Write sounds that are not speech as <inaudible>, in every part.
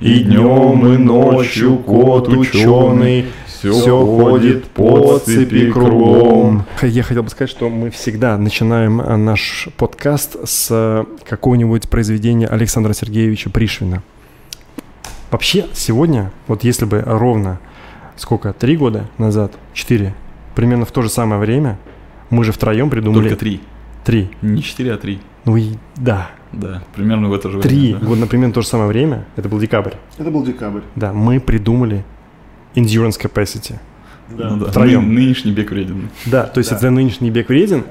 И днем, и ночью кот ученый все, ходит по цепи кругом. Я хотел бы сказать, что мы всегда начинаем а, наш подкаст с а, какого-нибудь произведения Александра Сергеевича Пришвина. Вообще, сегодня, вот если бы ровно, сколько, три года назад, четыре, примерно в то же самое время, мы же втроем придумали... Только три. Три. Не четыре, а три. Ну и да. Да, примерно в это же Три время. да. года, например, в то же самое время, это был декабрь, Это был декабрь. да, мы придумали endurance capacity. Ну да. Втроем. Ны- нынешний бег вреден. Да, то есть Да. это нынешний бег вреден.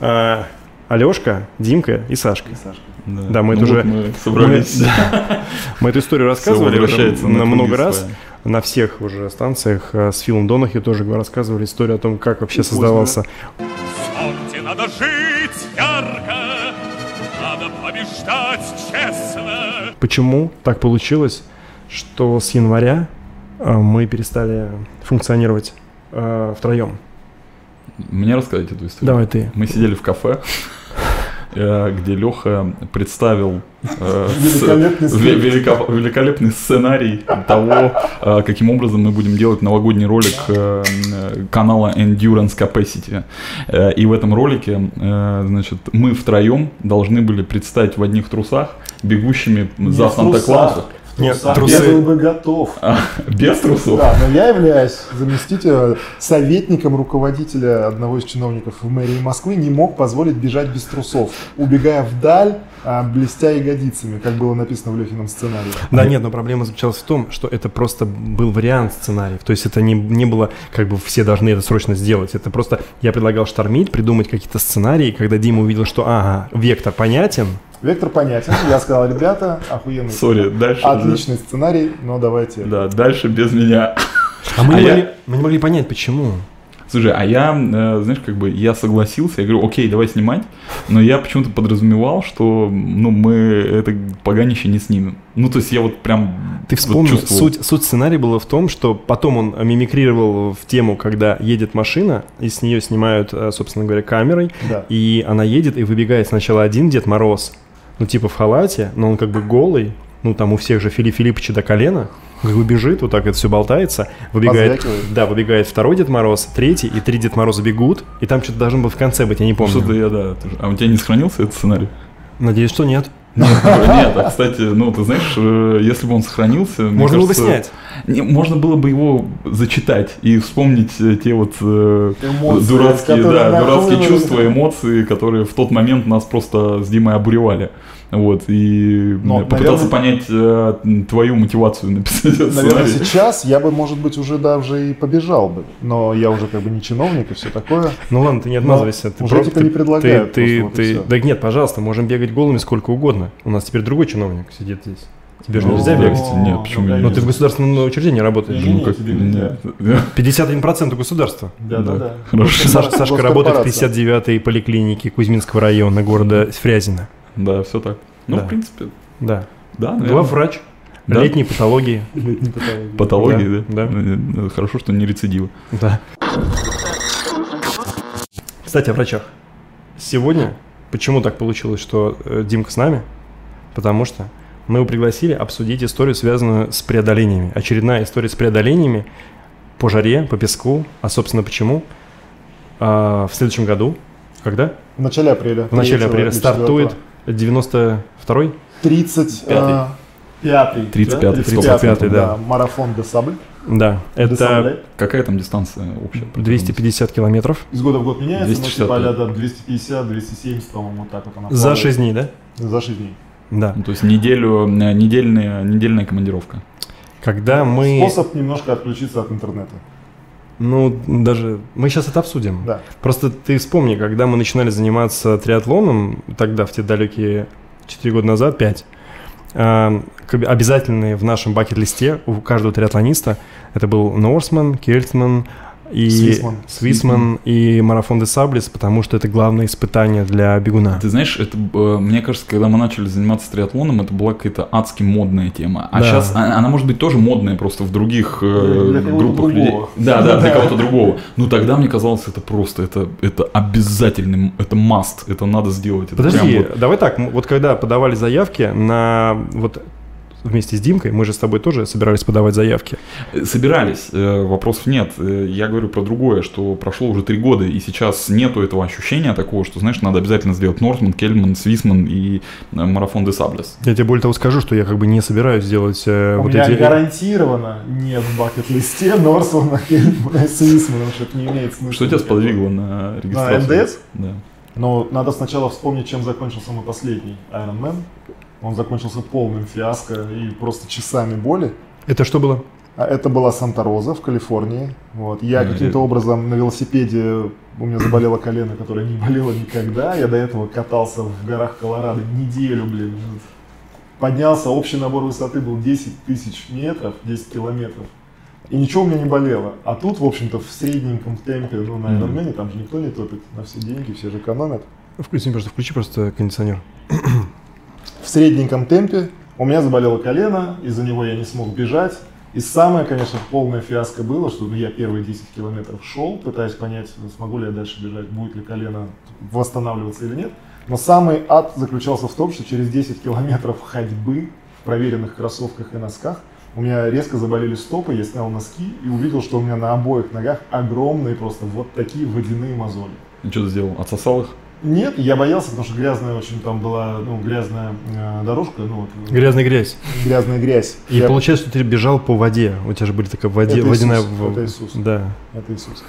А, Алешка, Димка и Сашка. И Сашка. Да, мы Ну это вот уже- мы собрались. Мы, да. Мы эту историю рассказывали уже на много раз. своя. На всех уже станциях а, с Филом Донахи тоже рассказывали историю о том, как вообще поздно. создавался. Надо жить Почему так получилось, что с января а, мы перестали функционировать а, втроем? Мне рассказать эту историю? Давай ты. Мы сидели в кафе, э, где Леха представил э, <laughs> с- Великолепный велико- сценарий того, э, каким образом мы будем делать новогодний ролик э, э, канала Endurance Capacity. Э, И в этом ролике, э, значит, мы втроем должны были представить в одних трусах бегущими за в Санта-Клауса. Нет, Сам трусы- Я был бы готов. А, Без трусов? Да, но я являюсь заместителем, советником руководителя одного из чиновников в мэрии Москвы, не мог позволить бежать без трусов, убегая вдаль, блестя ягодицами, как было написано в Лехином сценарии. Да нет, но проблема заключалась в том, что это просто был вариант сценариев. То есть это не, не было, как бы все должны это срочно сделать. Это просто я предлагал штормить, придумать какие-то сценарии. Когда Дима увидел, что ага, вектор понятен, Вектор понятен. Я сказал, ребята, охуенный. Сори, дальше. Отличный сценарий, но давайте. Да, дальше без меня. а мы, А не, я- могли, мы не могли понять, почему. Слушай, а я, э, знаешь, как бы я согласился, я говорю, окей, давай снимать, но я почему-то подразумевал, что, ну, мы это поганище не снимем. Ну, то есть я вот прям Ты вот вспомни, чувствовал. суть, суть сценария была в том, что потом он мимикрировал в тему, когда едет машина, и с нее снимают, э, собственно говоря, камерой, Да. и она едет и выбегает сначала один Дед Мороз, ну типа в халате, но он как бы голый, ну там у всех же Филипп Филипповича до колена, как бы бежит, вот так это все болтается, выбегает, да, выбегает второй Дед Мороз, третий, и три Дед Мороза бегут, и там что-то должно было в конце быть, я не помню. Что-то я, да. тоже. А у тебя не сохранился этот сценарий? Надеюсь, что нет. Нет, нет, а, кстати, ну, ты знаешь, э, если бы он сохранился... Можно было бы снять. Не, можно было бы его зачитать и вспомнить э, те вот э, Эмоции, дурацкие, да, чувства, эмоции, которые в тот момент нас просто с Димой обуревали. Вот, и Но, попытаться наверное- понять э, твою мотивацию написать этот Наверное, сценарий. сейчас я бы, может быть, уже даже и побежал бы. Но я уже как бы не чиновник и все такое. Ну ладно, ты не отмазывайся. ты уже просто- типа не предлагают Ты, ты, вот ты- да нет, пожалуйста, можем бегать голыми сколько угодно. У нас теперь другой чиновник сидит здесь. Тебе же Ну, нельзя бегать. Нет, почему да, не? Но ты в государственном учреждении работаешь. Ну, как- тебе нельзя. нет. 51% <laughs> у государства. Да, да, да. Хорошо. Саш- Сашка работает в Госкорпорация. 59-й поликлинике Кузьминского района города Фрязино. Да, все так. Ну, Да. в принципе, Да. да, наверное. Главврач. Да. Летней патологии. Летней <laughs> патологии. Патологии, да? Да, Э, Хорошо, что не рецидивы. Да. Кстати, о врачах. Сегодня почему так получилось, что э, Димка с нами? Потому что мы его пригласили обсудить историю, связанную с преодолениями. Очередная история с преодолениями по жаре, по песку. А, собственно, почему? А, в следующем году, когда? В начале апреля. В начале 3 апреля стартует 4. 92-й? 30... а, Пятый. 35-й, да? 35-й, да. Марафон де Сабль. Да, Де это Сабле. Какая там дистанция общая? 250 километров Из года в год меняется, 260, но типа да. а 250, 270, по-моему, вот так вот она за плавает. 6 дней, да? За 6 дней. Да. Ну, то есть неделю, э, недельная, недельная командировка. Когда мы... Способ немножко отключиться от интернета. Ну, даже... Мы сейчас это обсудим. Да. Просто ты вспомни, когда мы начинали заниматься триатлоном, тогда, в те далекие 4 года назад, 5, обязательные в нашем бакет-листе у каждого триатлониста это был Норсман, Кельтман и Свисман. Свисман и марафон де Саблис, потому что это главное испытание для бегуна. Ты знаешь, это, э, мне кажется, когда мы начали заниматься триатлоном, это была какая-то адски модная тема. А Да. сейчас она может быть тоже модная просто в других э, Для группах другого. людей. Да, да, для кого-то другого. Ну тогда мне казалось, это просто, это, это обязательный, это must, это надо сделать. Это Подожди, прям вот- давай так, вот когда подавали заявки на вот вместе с Димкой, мы же с тобой тоже собирались подавать заявки. Э, Собирались, э, вопросов нет. Э, Я говорю про другое, что прошло уже три года, и сейчас нету этого ощущения такого, что, знаешь, надо обязательно сделать Нортман, Кельман, Свисман и марафон де Саблес. Я тебе более того скажу, что я как бы не собираюсь делать У вот меня эти... гарантированно нет в бакет-листе Норсона Хельмана и Свисмана, потому что это не имеет смысла. Что тебя сподвигло на регистрацию? НДС? Да. Но надо сначала вспомнить, чем закончился мой последний Iron Man. Он закончился полным фиаско и просто часами боли. Это что было? А это была Санта-Роза в Калифорнии. Вот. Я каким-то образом на велосипеде, у меня заболело колено, которое не болело никогда. Я до этого катался в горах Колорадо неделю, блин. Поднялся, общий набор высоты был 10 тысяч метров, 10 километров. И ничего у меня не болело. А тут, в общем-то, в средненьком темпе, ну, на. Ironman, там же никто не топит на все деньги, все же экономят. Включи, просто, включи просто кондиционер. В средненьком темпе. У меня заболело колено, из-за него я не смог бежать. И самое, конечно, полное фиаско было, что я первые 10 километров шел, пытаясь понять, смогу ли я дальше бежать, будет ли колено восстанавливаться или нет. Но самый ад заключался в том, что через 10 километров ходьбы в проверенных кроссовках и носках у меня резко заболели стопы, я снял носки и увидел, что у меня на обоих ногах огромные просто вот такие водяные мозоли. И что ты сделал? Отсосал их? Нет, я боялся, потому что грязная очень там была, ну, грязная э, дорожка, ну, вот, Грязная грязь. грязная грязь. И Я- получается, что ты бежал по воде. У тебя же были такая воде, Это водяная... Иисус, это Иисус. Да. Это Иисус.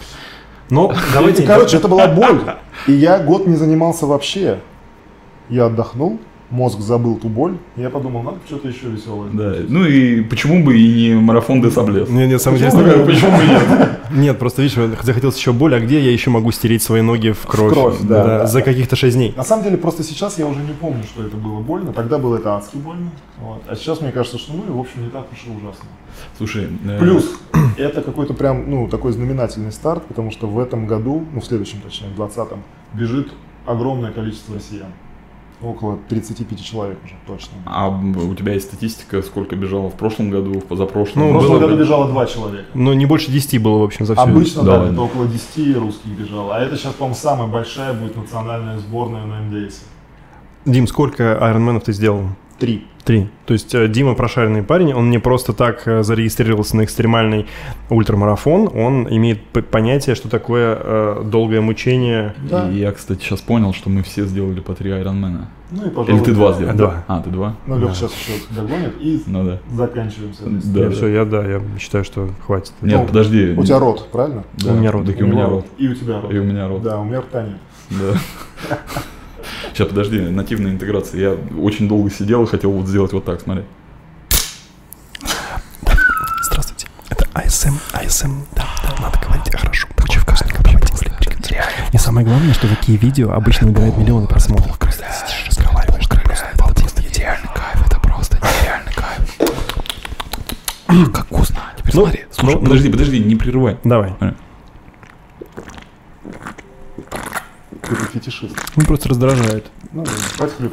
Но <laughs> давайте... <laughs> Короче, это была боль. И я год не занимался вообще. Я отдохнул, мозг забыл ту боль. И я подумал, надо что-то еще веселое. Да. Ну и почему бы и не марафон де Саблес? Нет, нет, самое Почему интересное... бы- Почему бы нет? Нет, просто видишь, захотелось еще боль, а где я еще могу стереть свои ноги в кровь? кровь, да, да, за каких-то 6 дней. На самом деле, просто сейчас я уже не помню, что это было больно. Тогда было это адски больно. Вот. А сейчас мне кажется, что ну и в общем не так уж и ужасно. Слушай, э, Плюс, <clears throat> это какой-то прям, ну, такой знаменательный старт, потому что в этом году, ну, в следующем, точнее, в 2020, бежит огромное количество россиян. Около 35 человек уже, точно. А у тебя есть статистика, сколько бежало в прошлом году, в позапрошлом? Ну, в прошлом было году бежало два человека. Но не больше 10 было, в общем, за все. Обычно, да, это около 10 русских бежало. А это сейчас, по-моему, самая большая будет национальная сборная на МДС. Дим, сколько айронменов ты сделал? Три. Три. То есть э, Дима прошаренный парень, он не просто так э, зарегистрировался на экстремальный ультрамарафон, он имеет понятие, что такое э, долгое мучение. Да. И я, кстати, сейчас понял, что мы все сделали по три айронмена. Ну и, пожалуй, Или ты два да. сделал? Два. А, ты два? Ну, Лех сейчас еще догонит и Ну да. заканчиваем Да, да. все, я да, я считаю, что хватит. Нет, Ну, подожди. У тебя рот, правильно? Да, у меня рот. Так и у меня рот. И у тебя рот. И у меня рот. Да, у меня рта нет. Да. <laughs> Сейчас, подожди, нативная интеграция. Я очень долго сидел и хотел вот сделать вот так, смотри. Здравствуйте, это АСМ, АСМ, да, да, надо говорить хорошо, очень вкусненько, И самое главное, что такие видео обычно набирают миллионы просмотров. Просто сидишь, разговариваешь, это просто, кайф, это просто нереальный кайф. Как вкусно. Теперь Ну, смотри, Слушай, ну, подожди, подожди, не прерывай. Давай. Ты фетишист. Он просто раздражает. Ну.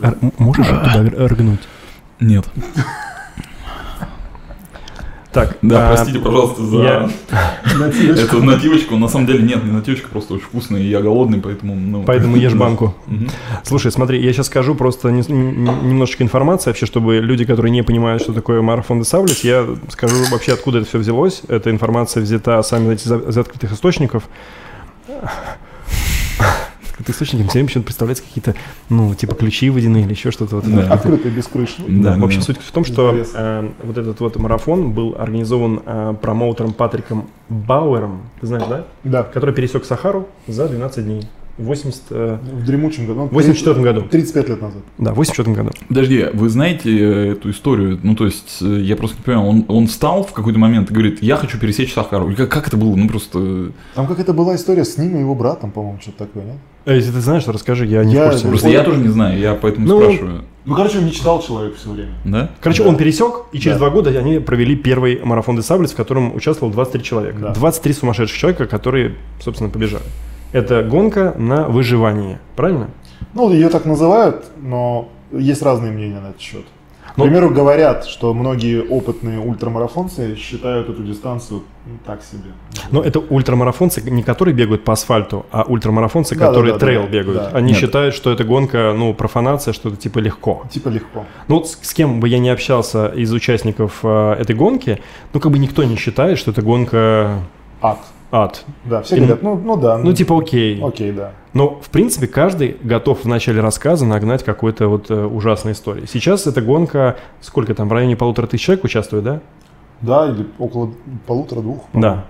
Р- Можешь туда рыгнуть? Нет. Так, Да, а, простите, пожалуйста, за я- <laughs> эту нативочку. На самом деле нет, не нативочка, просто очень вкусная, и я голодный, поэтому... Ну, Поэтому ешь банку. Слушай, смотри, я сейчас скажу просто не- немножечко информации вообще, чтобы люди, которые не понимают, что такое марафон де я скажу вообще, откуда это все взялось. Эта информация взята сами из открытых источников. Открытые источники все время почему-то представляются какие-то, ну, типа ключи водяные или еще что-то. Вот это. Да. Открытый, без крыши. Да, Да, в общем, да. суть в том, что э, вот этот вот марафон был организован э, промоутером Патриком Бауэром, ты знаешь, да? Да. Который пересек Сахару за 12 дней. 80, э, В дремучем году. в 84 году. 35 лет назад. Да, в 84 году. Подожди, вы знаете э, эту историю? Ну, то есть, э, я просто не понимаю, он, он встал в какой-то момент и говорит, я хочу пересечь Сахару. Как, как это было? Ну, просто... Там какая-то была история с ним и его братом, по-моему, что-то такое, нет? А если ты знаешь, то расскажи, я не Я- в курсе. Просто я тоже не знаю, я поэтому Ну, спрашиваю. Ну, короче, он не читал человек все время. Да? Короче, Да. он пересек, и через Да. два года они провели первый марафон де Саблес, в котором участвовало 23 человека. Да. 23 сумасшедших человека, которые, собственно, побежали. Это гонка на выживание, правильно? Ну, ее так называют, но есть разные мнения на этот счет. К примеру, говорят, что многие опытные ультрамарафонцы считают эту дистанцию ну, так себе. Но это ультрамарафонцы, не которые бегают по асфальту, а ультрамарафонцы, Да, да, которые да, трейл да, бегают. да. Они Нет. считают, что это гонка, ну, профанация, что это типа легко. Типа легко. Ну, вот с, с кем бы я не общался из участников э, этой гонки, ну, как бы никто не считает, что это гонка Ад. Ад. Да, все И- говорят, ну, ну да. Ну, типа, окей. Окей, да. Но, в принципе, каждый готов в начале рассказа нагнать какой-то вот э, ужасной истории. Сейчас эта гонка, сколько там, в районе полутора тысяч человек участвует, да? Да, или около полутора-двух. Да.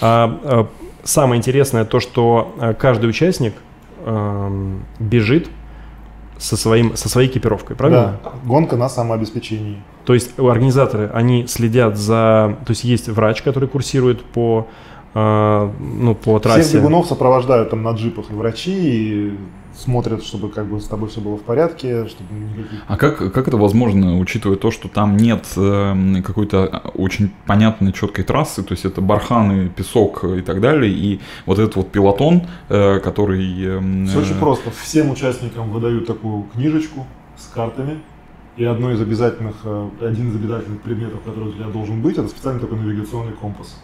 А, а, самое интересное то, что а, каждый участник ам, бежит со, своим, со своей экипировкой, правильно? Да, гонка на самообеспечении. То есть организаторы, они следят за... То есть есть врач, который курсирует по, ну, по Всех трассе. бегунов сопровождают там на джипах и врачи, и смотрят, чтобы как бы с тобой все было в порядке, чтобы. А как, как это возможно, учитывая то, что там нет э, какой-то очень понятной, четкой трассы, то есть это барханы, песок и так далее, и вот этот вот пилотон, э, который... эм, Все э, очень просто. Всем участникам выдают такую книжечку с картами. И одно из обязательных, э, один из обязательных предметов, который у тебя должен быть, это специальный такой навигационный компас.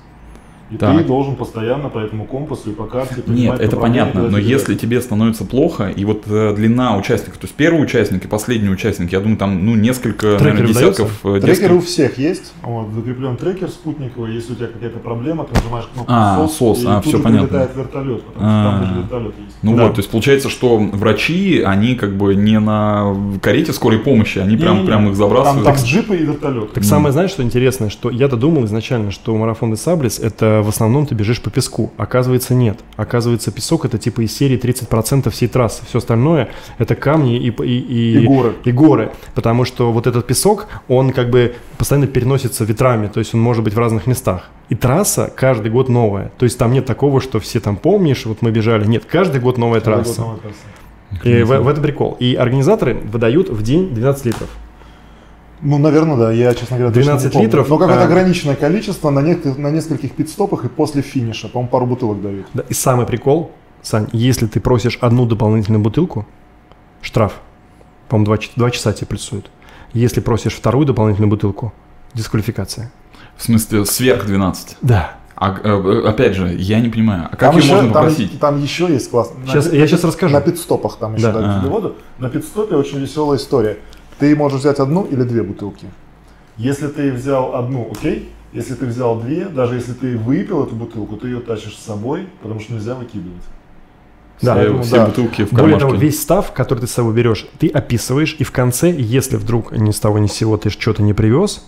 И Так. ты должен постоянно по этому компасу и по карте Нет, это понятно, но если тебе становится плохо, и вот э, длина участников, то есть первый участник и последний участник, я думаю, там ну несколько Трекер наверное, десятков, э, Трекер у десятков- всех есть, вот, закреплен трекер спутниковый, если у тебя какая-то проблема, ты нажимаешь кнопку А, SOS, SOS, и а, тут всё же понятно. прилетает вертолет, потому что А. там даже вертолет есть. Ну Да. вот, то есть получается, что врачи, они как бы не на карете скорой помощи, они прям, Не-не-не. прям их забрасывают. Там, там джипы и вертолет. Так самое, знаешь, что интересное, что я-то думал изначально, что марафон де Саблис это в основном ты бежишь по песку. Оказывается, нет. Оказывается, песок это типа из серии 30% всей трассы. Все остальное это камни и, и, и, И горы. и горы. Потому что вот этот песок, он как бы постоянно переносится ветрами, то есть он может быть в разных местах. И трасса каждый год новая. То есть там нет такого, что все там помнишь, вот мы бежали. Нет, каждый год новая Каждый трасса. год новая трасса. И в, в этом прикол. И организаторы выдают в день 12 литров. Ну, наверное, да. Я, честно говоря, точно 12 не помню. литров, Но какое-то а- ограниченное количество на, нек- на нескольких пидстопах и после финиша. По-моему, пару бутылок дают. Да, и самый прикол, Сань, если ты просишь одну дополнительную бутылку, штраф, по-моему, 2, часа тебе плюсуют. Если просишь вторую дополнительную бутылку, дисквалификация. В смысле, сверх 12. Да. А, э, опять же, я не понимаю, а как Там ее еще, можно там, попросить? там еще есть класс. На Щас- пит- я щас расскажу. На пидстопах там еще Да. дают А. воду. На пидстопе очень веселая история. Ты можешь взять одну или две бутылки. Если ты взял одну, окей. Если ты взял две, даже если ты выпил эту бутылку, ты ее тащишь с собой, потому что нельзя выкидывать. Да, все, поэтому все да. бутылки в Более кармашке. того, весь став, который ты с собой берешь, ты описываешь, и в конце, если вдруг ни с того ни с сего ты что-то не привез,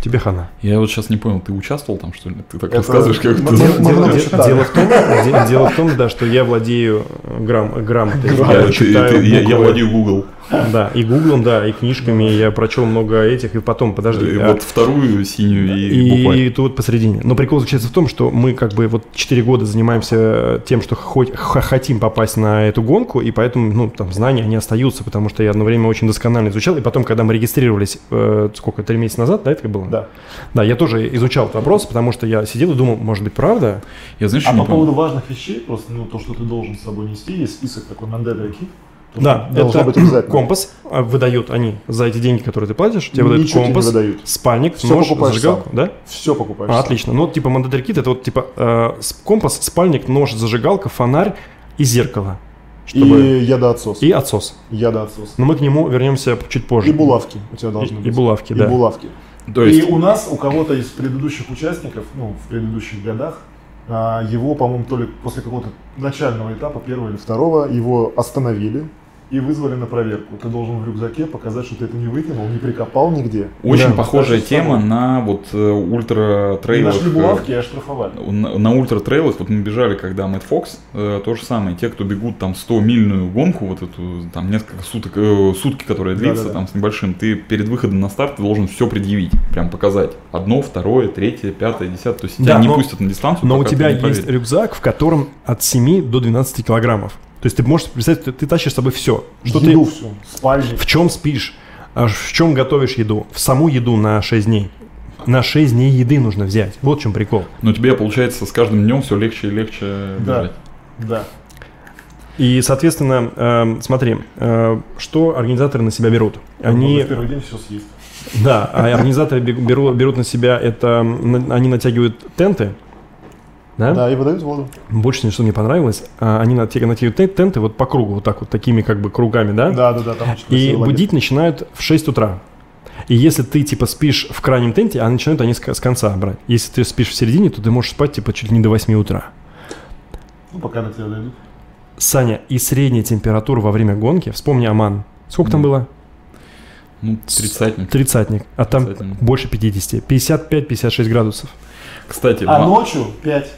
тебе хана. Я вот сейчас не понял, ты участвовал там, что ли? Ты так Это- рассказываешь, как ты... Дело, дело- дело в том, де- дело в том, да, что я владею грамм, грамотой. Я, владею Google. Да, и гуглом, да, и книжками, я прочел много этих, и потом, подожди. И а- вот вторую синюю и, и, буквой. тут посередине. Но прикол заключается в том, что мы как бы вот 4 года занимаемся тем, что хоть хотим попасть на эту гонку, и поэтому, ну, там, знания, они остаются, потому что я одно время очень досконально изучал, и потом, когда мы регистрировались, э, сколько, три месяца назад, да, это было? Да. Да, я тоже изучал этот вопрос, потому что я сидел и думал, может быть, правда? Я знаешь, А по поводу важных вещей, просто ну, то, что ты должен с собой нести, есть список такой. То, Да, должно это быть обязательно. компас а, выдают они за эти деньги, которые ты платишь, тебе выдают Ничего тебе не компас, выдают. спальник, Всё нож, зажигалку, сам. да? Все покупаешь. А, сам. отлично. Ну, вот, типа, Mandatory Kit, это вот, типа, э, компас, спальник, нож, зажигалка, фонарь и зеркало. Чтобы... И ядоотсос. И отсос. Ядоотсос. Но мы к нему вернемся чуть позже. И булавки у тебя должны И- быть. и булавки, И да. булавки. То есть, И у нас, у кого-то из предыдущих участников, ну, в предыдущих годах, а, его, по-моему, то ли после какого-то начального этапа, первого или второго, его остановили и вызвали на проверку. Ты должен в рюкзаке показать, что ты это не выкинул, не прикопал нигде. очень Да. похожая собой. тема на вот э, ультра И трейлах. нашли булавки и оштрафовали. На, на ультра трейлах, вот мы бежали, когда Мэтт Фокс, э, то же самое, те, кто бегут там 100-мильную гонку, вот эту, там несколько суток, э, сутки, которая длится, Да-да-да. там с небольшим, ты перед выходом на старт ты должен все предъявить, прям показать. Одно, второе, третье, пятое, десятое, то есть Да, тебя не но- пустят на дистанцию, Но у тебя не есть рюкзак, в котором от 7 до 12 килограммов. То есть ты можешь представить, ты, ты тащишь с собой все. Что Еду ты, всю, спальник. в чем спишь, а в чем готовишь еду. В саму еду на 6 дней. На 6 дней еды нужно взять. Вот в чем прикол. Но тебе, получается, с каждым днем все легче и легче Да. бежать. Да. И, соответственно, э, смотри, э, что организаторы на себя берут? Они, Можно в первый день все съесть. да, а организаторы бе- беру- берут на себя это, на- они натягивают тенты, да? Да, и выдают воду. Больше всего, что мне понравилось, а, они натя- натягивают тен- тенты вот по кругу, вот так вот, такими как бы кругами, да? Да, да, да, там И красивый лагерь. будить начинают в 6 утра. И если ты, типа, спишь в крайнем тенте, а начинают они с, с конца брать. Если ты спишь в середине, то ты можешь спать, типа, чуть ли не до 8 утра. Ну, пока на тебя дойдут. Саня, и средняя температура во время гонки, вспомни Аман. Сколько там Да. было? Ну, тридцатник. Тридцатник. А там Тридцатник. больше 50. 55-56 градусов. Кстати, А в- ночью 5.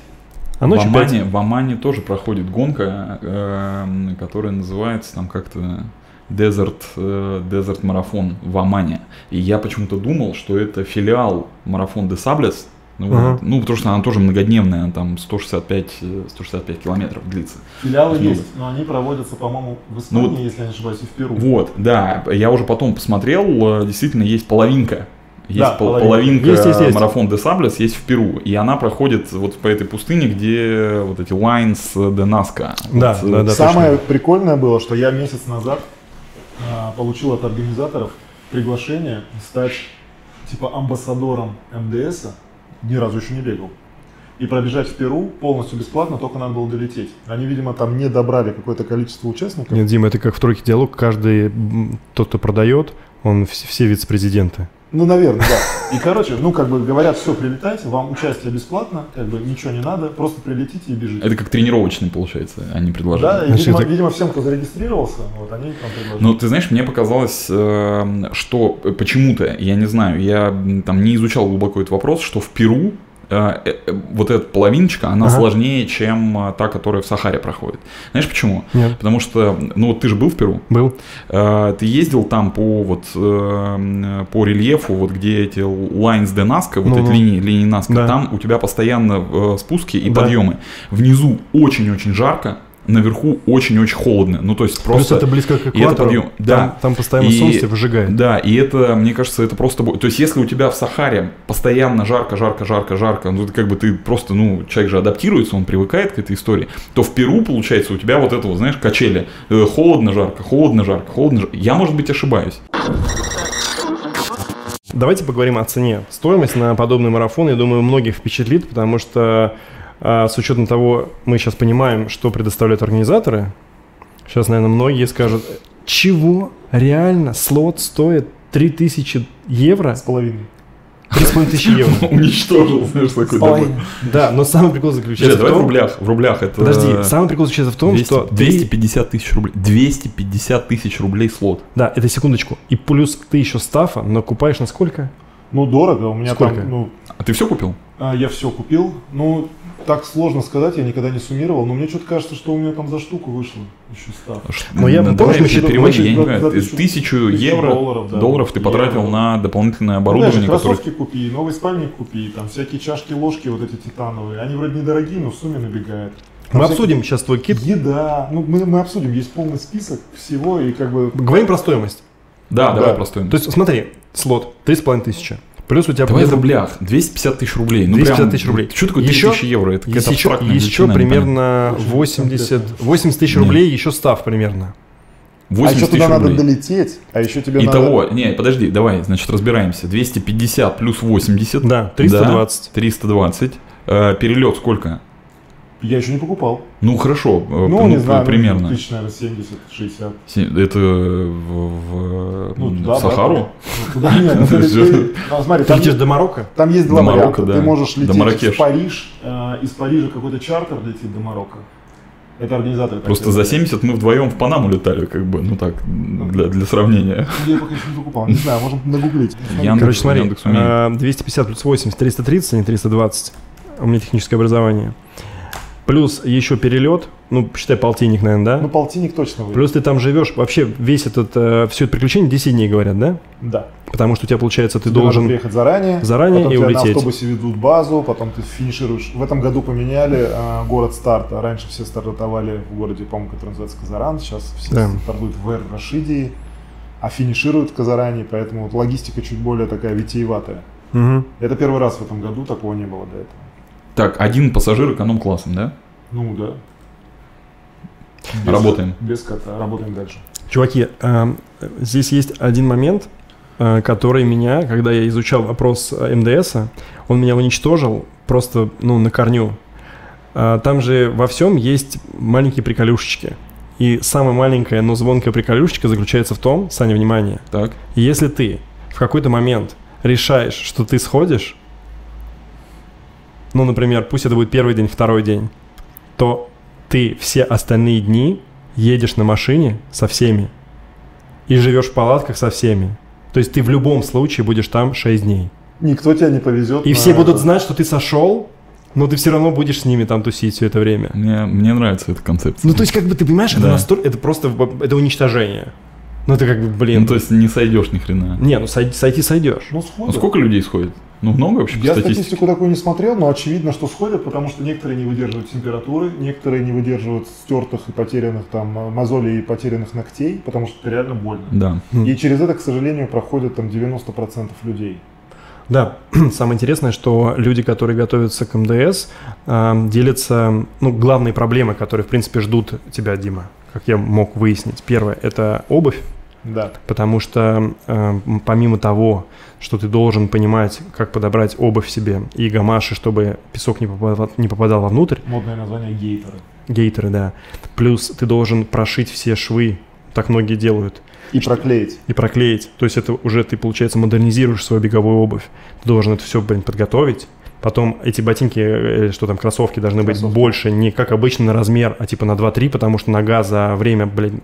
А в. Омане, в Омане тоже проходит гонка, эм, которая называется там как-то Desert, э, Desert марафон в Омане. И я почему-то думал, что это филиал марафон де Саблес. Ну, вот. Ага. ну, потому что она тоже многодневная, там 165, э, 165 километров длится. Филиалы Ну, есть, но они проводятся, по-моему, в Испании, Ну, если я не ошибаюсь, и в Перу. Вот, да, я уже потом посмотрел, э, действительно есть половинка. Есть Да, пол- половинка. Есть, есть, есть. марафон де Саблес, есть в Перу. И она проходит вот по этой пустыне, где вот эти Lines де Назca. Да, Вот, да, да. Самое прикольное было, что я месяц назад а, получил от организаторов приглашение стать типа амбассадором МДС, ни разу еще не бегал. И пробежать в Перу полностью бесплатно, только надо было долететь. Они, видимо, там не добрали какое-то количество участников. Нет, Дима, это как в тройке диалог. Каждый, тот, кто продает, он вс- все вице-президенты. Ну, наверное, да. И, короче, ну, как бы говорят, все, прилетайте, вам участие бесплатно, как бы ничего не надо, просто прилетите и бежите. Это как тренировочный, получается, они Да, предложили. и, Значит, видимо, это- видимо, всем, кто зарегистрировался, вот они там предложили. Но ты знаешь, мне показалось, э, что почему-то, я не знаю, я там не изучал глубоко этот вопрос, что в Перу э, э, э, вот эта половиночка, она Ага. сложнее, чем э, та, которая в Сахаре проходит. Знаешь почему? Нет. Потому что, ну вот ты же был в Перу, Был? Э, Ты ездил там по вот э, по рельефу, вот где эти lines de Nazca, вот Ну-ну. эти линии, линии Назca, Да. там у тебя постоянно э, спуски и Да. подъемы. Внизу очень-очень жарко, наверху очень-очень холодно. Ну, то есть Плюс просто... это близко к и это экватору. подъем. Да. Там, там постоянно И- солнце выжигает. Да, и это, мне кажется, это просто... То есть, если у тебя в Сахаре постоянно жарко, жарко, жарко, жарко, ну, как бы ты просто, ну, человек же адаптируется, он привыкает к этой истории, то в Перу, получается, у тебя вот это вот, знаешь, качели. Э, Холодно, жарко, холодно, жарко, холодно, жарко. Я, может быть, ошибаюсь. Давайте поговорим о цене. Стоимость на подобный марафон, я думаю, многих впечатлит, потому что а, с учетом того, мы сейчас понимаем, что предоставляют организаторы, сейчас, наверное, многие скажут, чего реально слот стоит 3000 евро? С половиной. 3500 <laughs> евро. Уничтожил, знаешь, такой добавил. Да, но самый прикол заключается Сейчас, в давай в том... рублях. В рублях это... Подожди, самый прикол заключается в том, 200 что... ты- 250 тысяч рублей. 250 тысяч рублей слот. Да, это секундочку. И плюс ты еще стафа накупаешь на сколько? Ну, дорого, у меня Сколько? там, ну, А ты все купил? а, я все купил. Ну, так сложно сказать, я никогда не суммировал, но мне что-то кажется, что у меня там за штуку вышло еще став. Ну, я- мы вообще считали- переводи, я не понимаю. тысячу- Тысячу евро, долларов, да. долларов ты потратил Евро. на дополнительное Ну, оборудование, знаешь, которое... кроссовки купи, новый спальник купи, там всякие чашки, ложки вот эти титановые. Они вроде недорогие, но в сумме набегают. Там Мы обсудим сейчас твой кит. Еда. Ну, мы, мы обсудим, есть полный список всего, и как бы... Говорим про стоимость. Да, Да. давай простой. То есть, смотри, слот 3,5 тысячи. Плюс у тебя Давай в где-то- рублях. 250 тысяч рублей. Ну, 250 прям, тысяч рублей. Что такое Еще- 3000 евро? Это какая-то еще, еще величина, примерно Очень 80, конкретно. 80 тысяч Нет. рублей, еще став примерно. А 80 еще тысяч туда надо рублей. долететь, а еще тебе надо... Итого, не, подожди, давай, значит, разбираемся. 250 плюс 80. Да, 320. 320. Э, перелет сколько? Я еще не покупал. Ну, хорошо, э, Ну, ну, не знаю, ну, примерно. тысяч, наверное, 70, 60. Се- Это в, в- Ну, в туда, Сахару? обратно. Ну, туда нет, ну, <laughs> ты- ты- ну, смотри, Ты там, летишь до Марокко? там есть два варианта. Марокко, Ты да. можешь лететь в Париж, э, из Парижа какой-то чартер летит до Марокко. Это организаторы. Просто за делают. 70 мы вдвоем в Панаму летали, как бы, ну так, для, для сравнения. Я пока еще не покупал, не знаю, можем нагуглить. <laughs> Яндекс- Короче, смотри, Яндекс умеет. э, 250 плюс 80, 330, а не 320. У меня техническое образование. Плюс еще перелет, ну, считай, полтинник, наверное, да? Ну, полтинник точно выйдет. Плюс ты там живешь, вообще весь этот, э, все это приключение 10 дней, говорят, да? Да. Потому что у тебя, получается, ты Тебе должен... приехать заранее, заранее потом и тебя улететь. на автобусе ведут базу, потом ты финишируешь. В этом году поменяли а, город старта. Раньше все стартовали в городе, по-моему, который называется Казаран. Сейчас все Да. стартуют в Эр-Рашидии, а финишируют в Казаране, поэтому вот логистика чуть более такая витиеватая. Мгм. Это первый раз в этом году, такого не было до этого. Так, один пассажир эконом-классом, да? Ну да. Без- Работаем. Без кота. Работаем дальше. Чуваки, эм, здесь есть один момент, э, который меня, когда я изучал вопрос э, МДСа, он меня уничтожил просто, ну, на корню. Э, Там же во всем есть маленькие приколюшечки. И самая маленькая, но звонкая приколюшечка заключается в том, Саня, внимание, Так. если ты в какой-то момент решаешь, что ты сходишь, ну, например, пусть это будет первый день, второй день, то ты все остальные дни едешь на машине со всеми и живешь в палатках со всеми. То есть ты в любом случае будешь там 6 дней. Никто тебя не повезет. И на все будут это. знать, что ты сошел, но ты все равно будешь с ними там тусить все это время. Мне, мне нравится эта концепция. Ну, то есть, как бы ты понимаешь, это Да. настолько. Это просто это уничтожение. Ну, это как бы, блин. Ну, то есть не сойдешь ни хрена. Не, ну сойти, сойти сойдешь. Ну, сходят. сколько людей сходит? Ну, много вообще по Я статистике? статистику такую не смотрел, но очевидно, что сходят, потому что некоторые не выдерживают температуры, некоторые не выдерживают стертых и потерянных там э, мозолей и потерянных ногтей, потому что это реально больно. Да. Мгм. И через это, к сожалению, проходят там 90% людей. Да, <clears throat> самое интересное, что люди, которые готовятся к МДС, а, делятся, ну, главные проблемы, которые, в принципе, ждут тебя, Дима, как я мог выяснить. Первое – это обувь, Да. потому что э, помимо того, что ты должен понимать, как подобрать обувь себе и гамаши, чтобы песок не попадал, не попадал вовнутрь, Модное название гейтеры. гейтеры, да, плюс ты должен прошить все швы, так многие делают, И проклеить. и проклеить. То есть это уже ты, получается, модернизируешь свою беговую обувь. Ты должен это все, блин, подготовить. Потом эти ботинки, э, что там, кроссовки должны быть Кроссовки. больше, не как обычно на размер, а типа на 2-3, потому что нога за время, блин,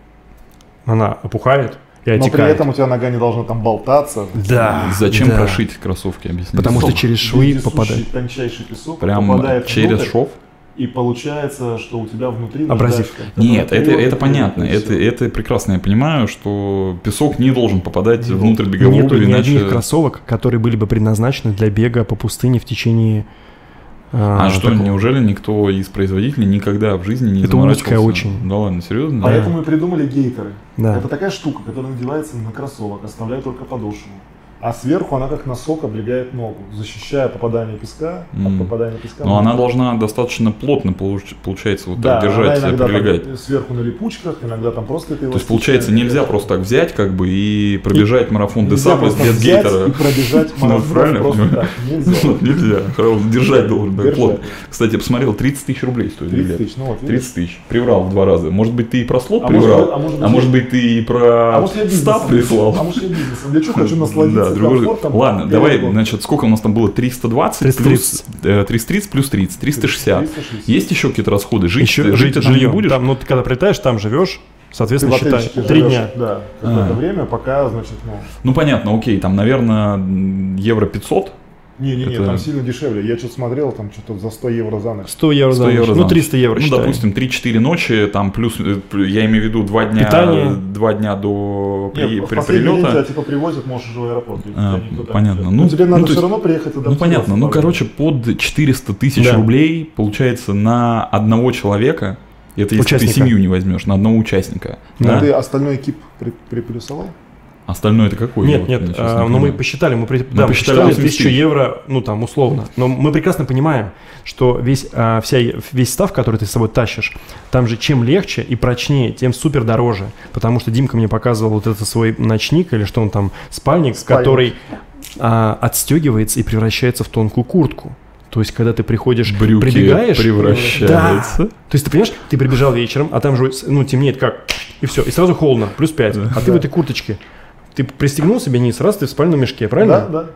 она опухает и Но при этом у тебя нога не должна там болтаться. Да. Зачем да. прошить кроссовки, объясни? Потому что через швы попадает. тончайший песок Прям попадает через внутрь, шов? И получается, что у тебя внутри Абразив. Нет, это, это понятно, это, это прекрасно я понимаю, что песок не должен попадать внутрь беговой Нету обуви, ни иначе... одних кроссовок, которые были бы предназначены для бега по пустыне в течение... А что, такого- неужели никто из производителей никогда в жизни не Это заморачивался? очень. Да ладно, серьезно? Поэтому и придумали гейтеры. Да. Это такая штука, которая надевается на кроссовок, оставляя только подошву. А сверху она как носок облегает ногу, защищая попадание песка М. от попадания песка. Но она ногу. должна достаточно плотно, получ- получается, вот да, так держать, она прилегать. там сверху на липучках, иногда там просто это То есть, получается, нельзя просто так взять, как бы, и пробежать марафон Нельзя Десаблес без гейтера. и пробежать <laughs> Ну, марафон просто так. Нельзя. Вот, <laughs> Нельзя. Держать должен, плотно. Кстати, я посмотрел, 30 тысяч рублей стоит 30 билет. тысяч, ну вот, видишь. 30 тысяч. Приврал в два раза. Может быть, ты и про слот А приврал, а может быть, а может быть, ты и про А став прислал. А может я бизнесом лечу, хочу <laughs> насладиться Да, другой- комфортом. Ладно, давай, гонкой. значит, сколько у нас там было? 320 плюс 330. э, 330 плюс 30, 360. 360. Есть еще какие-то расходы? Жить, Еще жить, жить ты не жильем. будешь? Там, ну, ты когда прилетаешь, там живешь, Ты соответственно, в считай. Три дня. Да, какое-то А. время, пока, значит, ну... Ну понятно, окей, там, наверное, евро 500. Не-не-не, Это- там сильно дешевле. Я что-то смотрел, там что-то за 100 евро за ночь. 100 евро 100 за ночь. евро Ну, ночь. 300 евро, Ну, считай. допустим, 3-4 ночи, там плюс, э, я имею в виду 2 дня, Питание. два дня до при, Нет, при последний день тебя прилета. типа привозят, можешь уже в аэропорт. и А, понятно. Ну, тебе ну, надо все есть- равно приехать туда. Ну понятно, ну короче, под 400 тысяч Да. рублей получается на одного человека, это если Участника. ты семью не возьмешь, на одного участника. А Да. ты остальной экип при- приплюсовал? Остальное это какой? Нет, Вот, нет, а, не но мы посчитали, мы, при- Мы да, посчитали посчитали 80 1000 тысяч. евро, ну там условно. Но мы прекрасно понимаем, что весь, а, вся, весь став, который ты с собой тащишь, там же чем легче и прочнее, тем супер дороже. Потому что Димка мне показывал вот этот свой ночник или что он там, спальник, Спальник. который а, отстегивается и превращается в тонкую куртку. То есть, когда ты приходишь, Брюки прибегаешь, превращаются. То есть ты понимаешь, ты прибежал вечером, а там же ну темнеет как и все, и сразу холодно, плюс 5. А ты в этой курточке. Ты пристегнул себе низ, раз ты в спальном мешке, правильно? Да, да.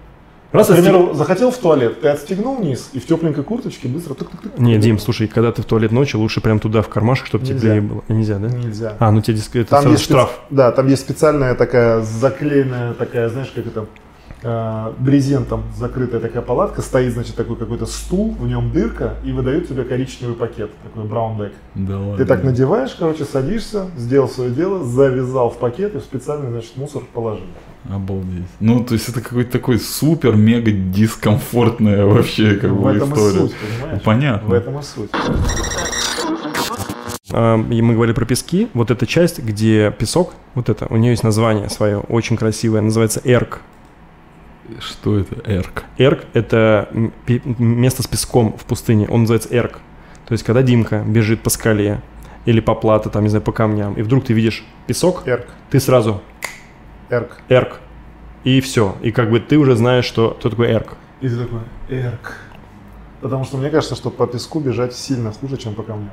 Раз К отстег- захотел в туалет, ты отстегнул низ и в тепленькой курточке быстро тук-тук-тук. Не, Дим, слушай, когда ты в туалет ночью, лучше прям туда в кармашек, чтобы Нельзя. теплее было. Нельзя, да? Нельзя. А, ну тебе диск- это Там сразу есть штраф. специ- Да, там есть специальная такая заклеенная, такая, знаешь, как это, брезентом закрытая такая палатка, стоит, значит, такой какой-то стул, в нем дырка, и выдают тебе коричневый пакет, такой браун бэк. Да ладно. Ты так надеваешь, короче, садишься, сделал свое дело, завязал в пакет и в специальный, значит, мусор положил. Обалдеть. Ну, то есть это какой-то такой супер-мега дискомфортная вообще как в бы этом и история. суть, понимаешь? Понятно. В этом и суть. А, и мы говорили про пески. Вот эта часть, где песок, вот это, у нее есть название свое, очень красивое, называется эрк. Что это? Эрк. Эрк – это место с песком в пустыне, он называется эрк. То есть, когда Димка бежит по скале, или по плато, там, не знаю, по камням, и вдруг ты видишь песок, Эрк. ты сразу Эрк. эрк, и все. И как бы ты уже знаешь, что, кто такой эрк. И ты такой, эрк. Потому что мне кажется, что по песку бежать сильно хуже, чем по камням.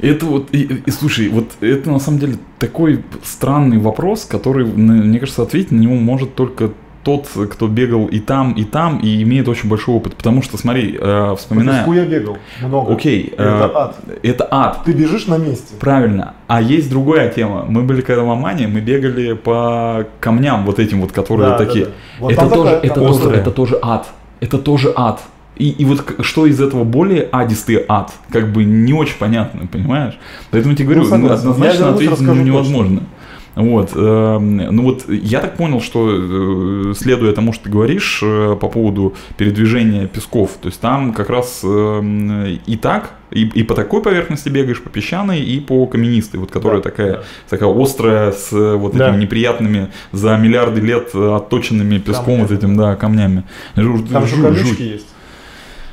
Это вот, и, и слушай, вот это на самом деле такой странный вопрос, который, мне кажется, ответить на него может только тот, кто бегал и там, и там, и имеет очень большой опыт. Потому что, смотри, э, По вспоминая... песку я бегал много. Окей, Это э, ад. это ад. Ты бежишь на месте. Правильно. А есть другая тема. Мы были когда в Омане, мы бегали по камням вот этим вот, которые Да, да, такие. да. Вот это, тоже, такая- это, тоже, это тоже ад. Это тоже ад. И, и вот что из этого более адистый ад, как бы не очень понятно, понимаешь? Поэтому я тебе говорю, Ну, согласен. Однозначно ответить ну, невозможно. Вот, эм, ну вот я так понял, что э, следуя тому, что ты говоришь э, по поводу передвижения песков, то есть там как раз эм, и так, и, и по такой поверхности бегаешь, по песчаной, и по каменистой, вот которая Да, такая, да. такая острая, с э, вот Да. этими неприятными за миллиарды лет отточенными песком, Камнями. вот этим, да, камнями. Жу- Там еще колючки жуть. есть.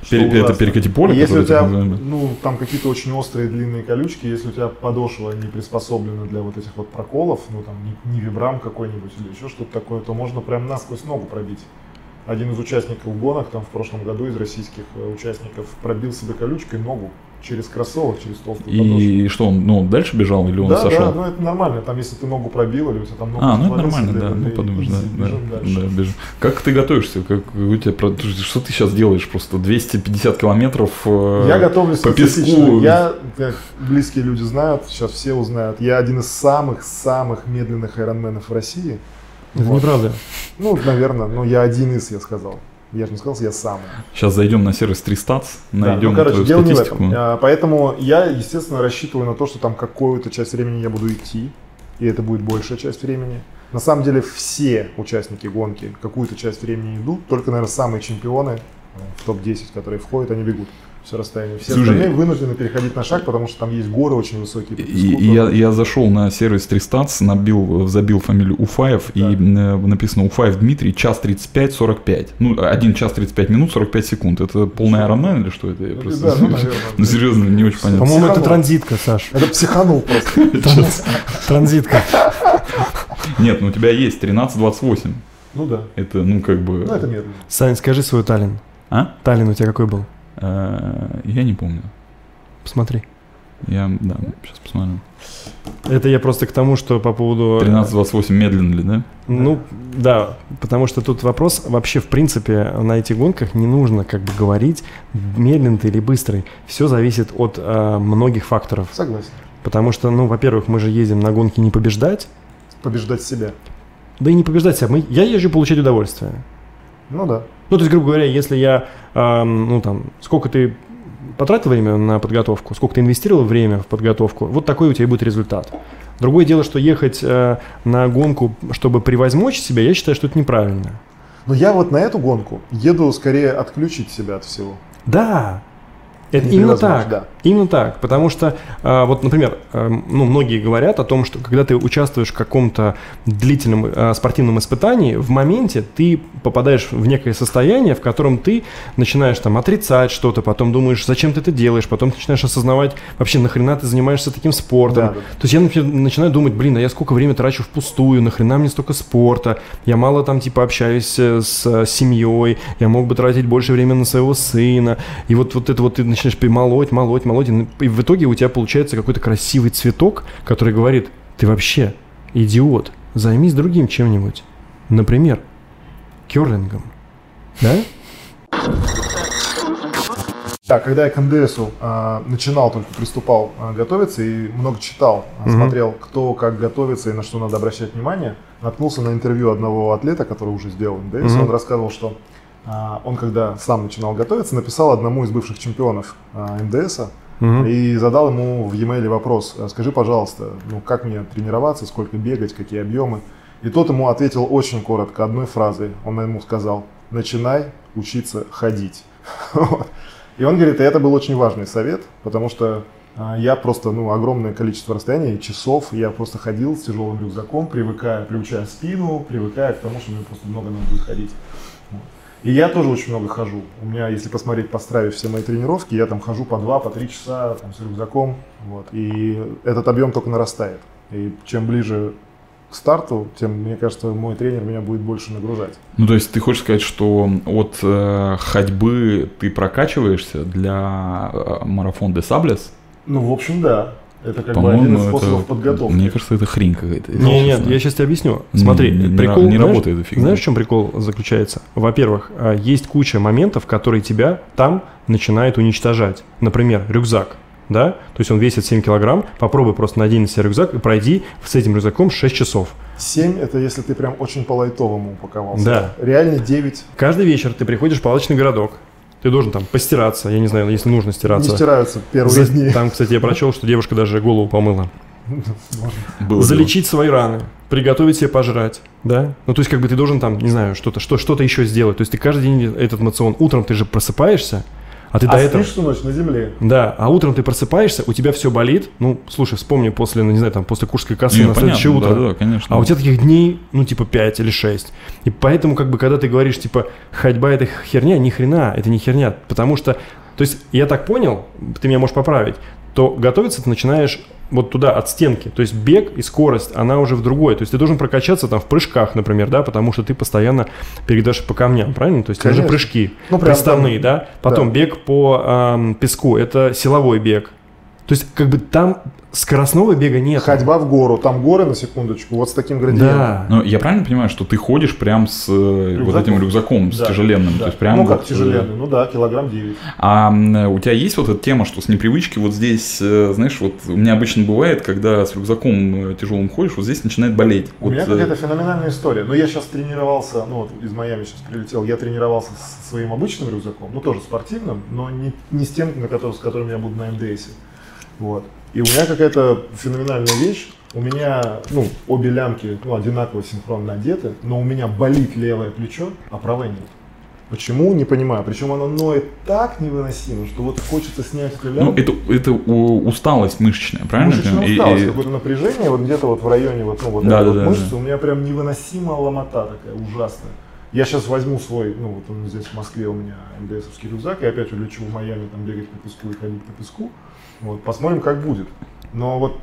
Пере- это перекати поле, Если у тебя, ну, там какие-то очень острые длинные колючки, если у тебя подошва не приспособлена для вот этих вот проколов, ну там не, не вибрам какой-нибудь или еще что-то такое, то можно прям насквозь ногу пробить. Один из участников гонок там в прошлом году из российских э, участников пробил себе колючкой ногу через кроссовок, через толстую подошву. И что он, ну, дальше бежал или он да, сошел? да, ну это нормально. Там, если ты ногу пробил или у тебя там ногу А, ну это нормально, да, ну подумаешь, да, да, бежим дальше. да, бежим. Как ты готовишься? Как у тебя, что ты сейчас делаешь? Просто 250 километров э, Я готовлюсь по специфично. песку. Я, как близкие люди знают, сейчас все узнают, я один из самых-самых медленных айронменов в России. Это Вот. неправда. Ну, наверное, ну я один из, я сказал. Я же не сказал, я самый. Сейчас зайдем на сервис 3stats, Да, найдем ну, короче, дело не в статистику. этом. А, Поэтому я, естественно, рассчитываю на то, что там какую-то часть времени я буду идти, и это будет большая часть времени. На самом деле все участники гонки какую-то часть времени идут, только, наверное, самые чемпионы э, в топ-10, которые входят, они бегут все расстояние. Все Слушай, остальные вынуждены переходить на шаг, потому что там есть горы очень высокие. по И, песку, и я, я зашел на сервис 3stats, набил, забил фамилию Уфаев, и э, написано Уфаев Дмитрий, час 35-45. Ну, 1 час 35 минут 45 секунд. Это полный Ironman или что это? Я Ну, просто- да, <laughs> ну, наверное. Ну, серьезно, не очень понятно. По-моему, это транзитка, Саш. Это психанул просто. <laughs> Транз- Транзитка. Нет, ну у тебя есть 13-28. Ну да. Это, ну, как бы... Ну это медленно. Сань, скажи свой Таллин. А? Таллин у тебя какой был? Э, Я не помню. Посмотри. Я, да, сейчас посмотрю. Это я просто к тому, что по поводу... 13-28 медленно ли, да? Ну, да, потому что тут вопрос, вообще, в принципе, на этих гонках не нужно как бы говорить, медленный ты или быстрый. Все зависит от э, многих факторов. Согласен. Потому что, ну, во-первых, мы же ездим на гонки не побеждать, Побеждать себя. да и не побеждать себя. Мы, я езжу получать удовольствие. Ну да. Ну, то есть, грубо говоря, если я, эм, ну, там, сколько ты потратил время на подготовку, сколько ты инвестировал время в подготовку, вот такой у тебя будет результат. Другое дело, что ехать э, на гонку, чтобы превозмочь себя, я считаю, что это неправильно. Но я вот на эту гонку еду скорее отключить себя от всего. Да, это именно так. да. Именно так. Потому что, а, вот, например, а, ну, многие говорят о том, что когда ты участвуешь в каком-то длительном а, спортивном испытании, в моменте ты попадаешь в некое состояние, в котором ты начинаешь там отрицать что-то, потом думаешь, зачем ты это делаешь, потом ты начинаешь осознавать, вообще нахрена ты занимаешься таким спортом. Да, да. То есть я например, начинаю думать, блин, а я сколько времени трачу впустую, нахрена мне столько спорта, я мало там типа общаюсь э, с э, семьей, я мог бы тратить больше времени на своего сына, и вот, вот это вот ты начинаешь молоть, молоть, молоть, и и в итоге у тебя получается какой-то красивый цветок, который говорит, ты вообще идиот, займись другим чем-нибудь, например, керлингом, да? Да, когда я к НДСу а, начинал, только приступал а, готовиться и много читал, Мгм. смотрел, кто как готовится и на что надо обращать внимание, наткнулся на интервью одного атлета, который уже сделал НДС. Мгм. Он рассказывал, что он, когда сам начинал готовиться, написал одному из бывших чемпионов а, НДСа Мгм. и задал ему в e-mail вопрос, «А скажи, пожалуйста, ну как мне тренироваться, сколько бегать, какие объемы. И тот ему ответил очень коротко, одной фразой. Он ему сказал, начинай учиться ходить. <laughs> И он говорит, и это был очень важный совет, потому что а, я просто, ну, огромное количество расстояний, часов, я просто ходил с тяжелым рюкзаком, привыкая, приучая спину, привыкая к тому, что мне просто много надо будет ходить. И я тоже очень много хожу. У меня, если посмотреть по страве все мои тренировки, я там хожу по два, по три часа там, с рюкзаком. Вот. И этот объем только нарастает. И чем ближе к старту, тем, мне кажется, мой тренер меня будет больше нагружать. Ну, то есть ты хочешь сказать, что от э, ходьбы ты прокачиваешься для э, марафон де Саблес? Ну, в общем, да. Это как бы один из По-моему, способов это, подготовки. мне кажется, это хрень какая-то. Не, нет, честно. я сейчас тебе объясню. Смотри, не- не прикол. не знаешь- работает эта фигня. Знаешь, в чем прикол заключается? Во-первых, а, есть куча моментов, которые тебя там начинают уничтожать. Например, рюкзак. Да? То есть он весит 7 килограмм. Попробуй просто надень на себя рюкзак и пройди с этим рюкзаком 6 часов. 7 это если ты прям очень по лайтовому упаковался. Да. Реально 9 Каждый вечер ты приходишь в палаточный городок. Ты должен там постираться, я не знаю, если нужно не стираться. стираются первые За- дни. Там, кстати, я прочел, что девушка даже голову помыла. Было Залечить свои раны, приготовить себе пожрать, да? Ну, то есть, как бы ты должен там, не знаю, что-то что, что-то еще сделать. То есть, ты каждый день этот мацион, утром ты же просыпаешься, а ты А до этого... спишь всю ночь на земле. Да, а утром ты просыпаешься, у тебя все болит. Ну, слушай, вспомни после, ну, не знаю, там, после курской косы Не, на следующее понятно, утро. Да, да, конечно. А у тебя таких дней, ну, типа 5 или 6. И поэтому, как бы, когда ты говоришь, типа, ходьба это херня, ни хрена, это не херня. Потому что, то есть, я так понял, ты меня можешь поправить, то готовиться ты начинаешь вот туда, от стенки. То есть бег и скорость, она уже в другой. То есть ты должен прокачаться там в прыжках, например, да, потому что ты постоянно передаешь по камням, правильно? То есть это же Конечно. прыжки, Ну, приставные, там, да? Потом да. бег по ам, песку, это силовой бег. То есть как бы там скоростного бега нет. Ходьба в гору. Там горы, на секундочку, вот с таким градиентом. Да. Но я правильно понимаю, что ты ходишь прям с э, вот Рюкзаком? этим рюкзаком, с Да, тяжеленным? да. То есть прям ну, как вот, э, тяжеленный. Ну да, килограмм 9. А у тебя есть вот эта тема, что с непривычки вот здесь, э, знаешь, вот у меня обычно бывает, когда с рюкзаком э, тяжелым ходишь, вот здесь начинает болеть. У Вот, меня э, какая-то феноменальная история. Но я сейчас тренировался, ну вот из Майами сейчас прилетел, я тренировался с своим обычным рюкзаком, ну тоже спортивным, но не, не с тем, на который, с которым я буду на МДСе. Вот. И у меня какая-то феноменальная вещь. У меня, ну, обе лямки, ну, одинаково синхронно надеты, но у меня болит левое плечо, а правое нет. Почему, не понимаю. Причем оно ноет так невыносимо, что вот хочется снять эту ну, лямку. это, это у- усталость мышечная, правильно? Мышечная усталость, и- какое-то напряжение, вот где-то вот в районе вот, ну, вот Да, этой да, вот да, мышцы, да. у меня прям невыносимо ломота такая, ужасная. Я сейчас возьму свой, ну вот он здесь в Москве у меня МДСовский рюкзак, и опять улечу в Майами там бегать по песку и ходить по песку. Вот, посмотрим, как будет. Но вот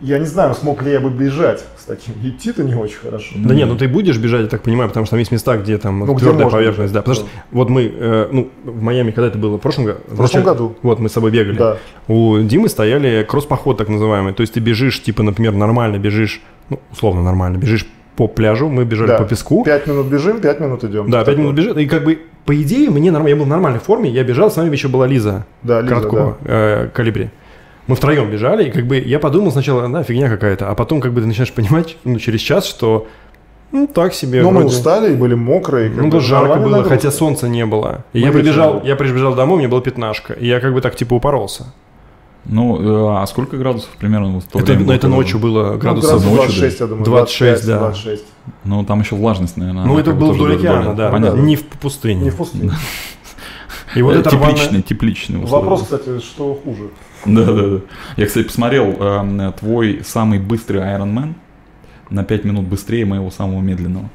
я не знаю, смог ли я бы бежать с таким. Идти-то не очень хорошо. Да нет, ну ты будешь бежать, я так понимаю, потому что там есть места, где там Ну, где твердая можно поверхность, бежать, да. Потому да. что вот мы, э, ну, в Майами, когда это было? В прошлом году? В прошлом году. Вот, мы с тобой бегали. Да. У Димы стояли кросс-поход так называемый. То есть ты бежишь, типа, например, нормально бежишь, ну, условно нормально, бежишь по пляжу, мы бежали Да. по песку. Пять минут бежим, пять минут идем. Да, пять минут бежит. И как бы, по идее, мне нормально, я был в нормальной форме, я бежал, с нами еще была Лиза, Да, Лиза, короткого э, калибре. Мы втроем бежали, и как бы я подумал сначала, да, фигня какая-то, а потом как бы ты начинаешь понимать, ну, через час, что ну, так себе. Но мы вроде. устали и были мокрые. Ну, да, жарко было, нагрузка. хотя солнца не было. И Мы я прибежал, я прибежал домой, мне было пятнашка. И я как бы так типа упоролся. Ну, э, а сколько градусов примерно вот в то Это, время было, это ночью было Ну, градусов градусов ночью, 26, я думаю. 26, 25, да. 26. Ну, там еще влажность, наверное. Ну, это как бы было тоже вдоль океана, да. Понятно. Не в пустыне. Не в пустыне. И вот Э, это тепличный, рваное- тепличный. условия. Вопрос, кстати, что хуже? Да, да, да. Я, кстати, посмотрел э, твой самый быстрый Iron Man на 5 минут быстрее моего самого медленного.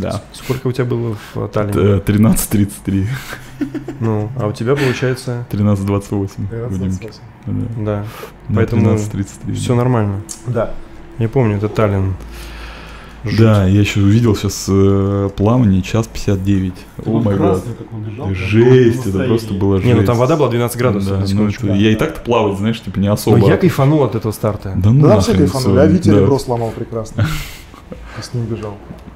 Да. Сколько у тебя было в Таллине? Т- 13.33, Ну, а у тебя получается... 13.28. 13, Вадимки. 28. Да, Да, да, Поэтому 13.33. все нормально. Да. Я помню, это Таллин. Жуть. Да, я еще увидел сейчас э, плавание, час 59. О май гад. бежал, прям Жесть, это просто было жесть. Не, ну там вода была 12 градусов. Да, ну это- я и так-то плавать, знаешь, типа не Но особо. я кайфанул от этого старта. Да ну Да, там все нахрен кайфанули. А Витя да. ребро сломал прекрасно. <laughs> С ним бежал.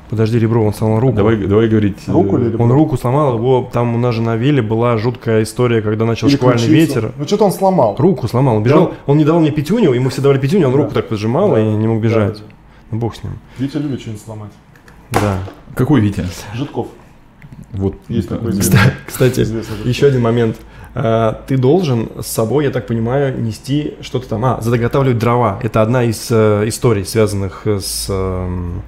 Подожди, ребро, он сломал руку. Давай, давай говорить. э, Руку или ребро? Он руку сломал, его там у нас же на веле была жуткая история, когда начал Или шквальный ключицу. ветер. Ну что-то он сломал. Руку сломал, он бежал, он не давал мне пятюню, ему все давали пятюню, он Да. руку так поджимал Да. и не мог бежать. Да, да, Ну бог с ним. да. Витя любит что-нибудь сломать. Да. Какой Витя? Житков. Вот. Есть да, такой да. <laughs> Кстати, Известный еще один момент. А, Ты должен с собой, я так понимаю, нести что-то там. А, заготавливать дрова. Это одна из э, историй, связанных с эм,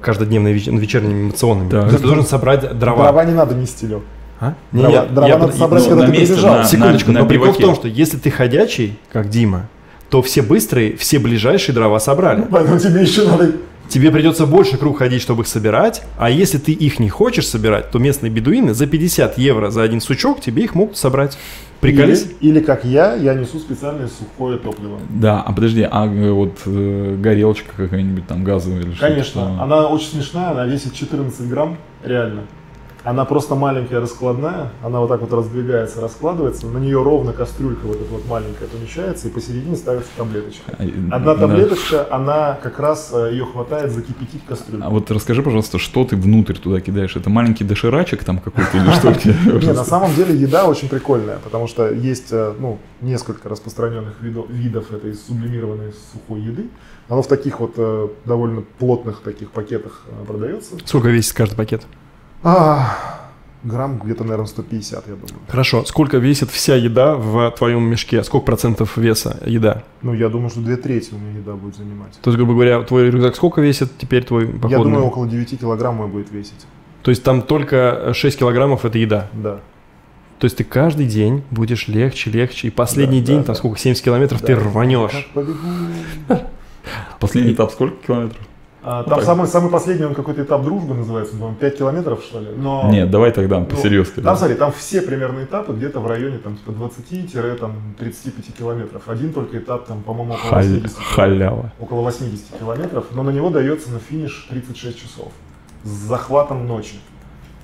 каждодневными веч- вечерними. То есть Ты должен собрать дрова. Дрова не надо нести, Лёг. А? Дрова- дрова надо под- собрать, ну, когда на ты месте, прибежал. на- Секундочку, на но прикол в том, что если ты ходячий, как Дима, то все быстрые, все ближайшие дрова собрали. Поэтому тебе еще надо тебе придется больше круг ходить, чтобы их собирать, а если ты их не хочешь собирать, то местные бедуины за 50 евро за один сучок тебе их могут собрать. Приколись? Или, или как я, я несу специальное сухое топливо. Да, а подожди, а э, вот э, горелочка какая-нибудь там газовая или что-то? Конечно, она очень смешная, она весит 14 грамм, реально. Она просто маленькая раскладная, она вот так вот раздвигается, раскладывается, на нее ровно кастрюлька вот эта вот маленькая помещается, и посередине ставится таблеточка. А, Одна да. таблеточка, она как раз э, ее хватает закипятить кастрюльку. А вот расскажи, пожалуйста, что ты внутрь туда кидаешь? Это маленький доширачек там какой-то или что у тебя? <laughs> Не, на самом деле еда очень прикольная, потому что есть э, ну, несколько распространенных видов, видов этой сублимированной сухой еды. Оно в таких вот э, довольно плотных таких пакетах продается. Сколько весит каждый пакет? А, грамм где-то, наверное, 150, я думаю. Хорошо. Сколько весит вся еда в твоем мешке? Сколько процентов веса еда? Ну, я думаю, что две трети у меня еда будет занимать. То есть, грубо говоря, твой рюкзак сколько весит теперь твой походный? Я думаю, около 9 килограмм мой будет весить. То есть там только 6 килограммов это еда. Да. То есть ты каждый день будешь легче, легче, и последний Да, день, да, там да. сколько, 70 километров, ты Да. рванешь. Как побегу. <laughs> Последний этап сколько километров? А, там самый, самый последний, он какой-то этап дружбы называется, по-моему, 5 километров, что ли. Но... Нет, давай тогда Ну, посерьезки. Там, смотри, там все примерно этапы где-то в районе там, типа 20-35 километров. Один только этап, там, по-моему, около 80 километров. Халява. Около 80 километров, но на него дается на финиш 36 часов. С захватом ночи.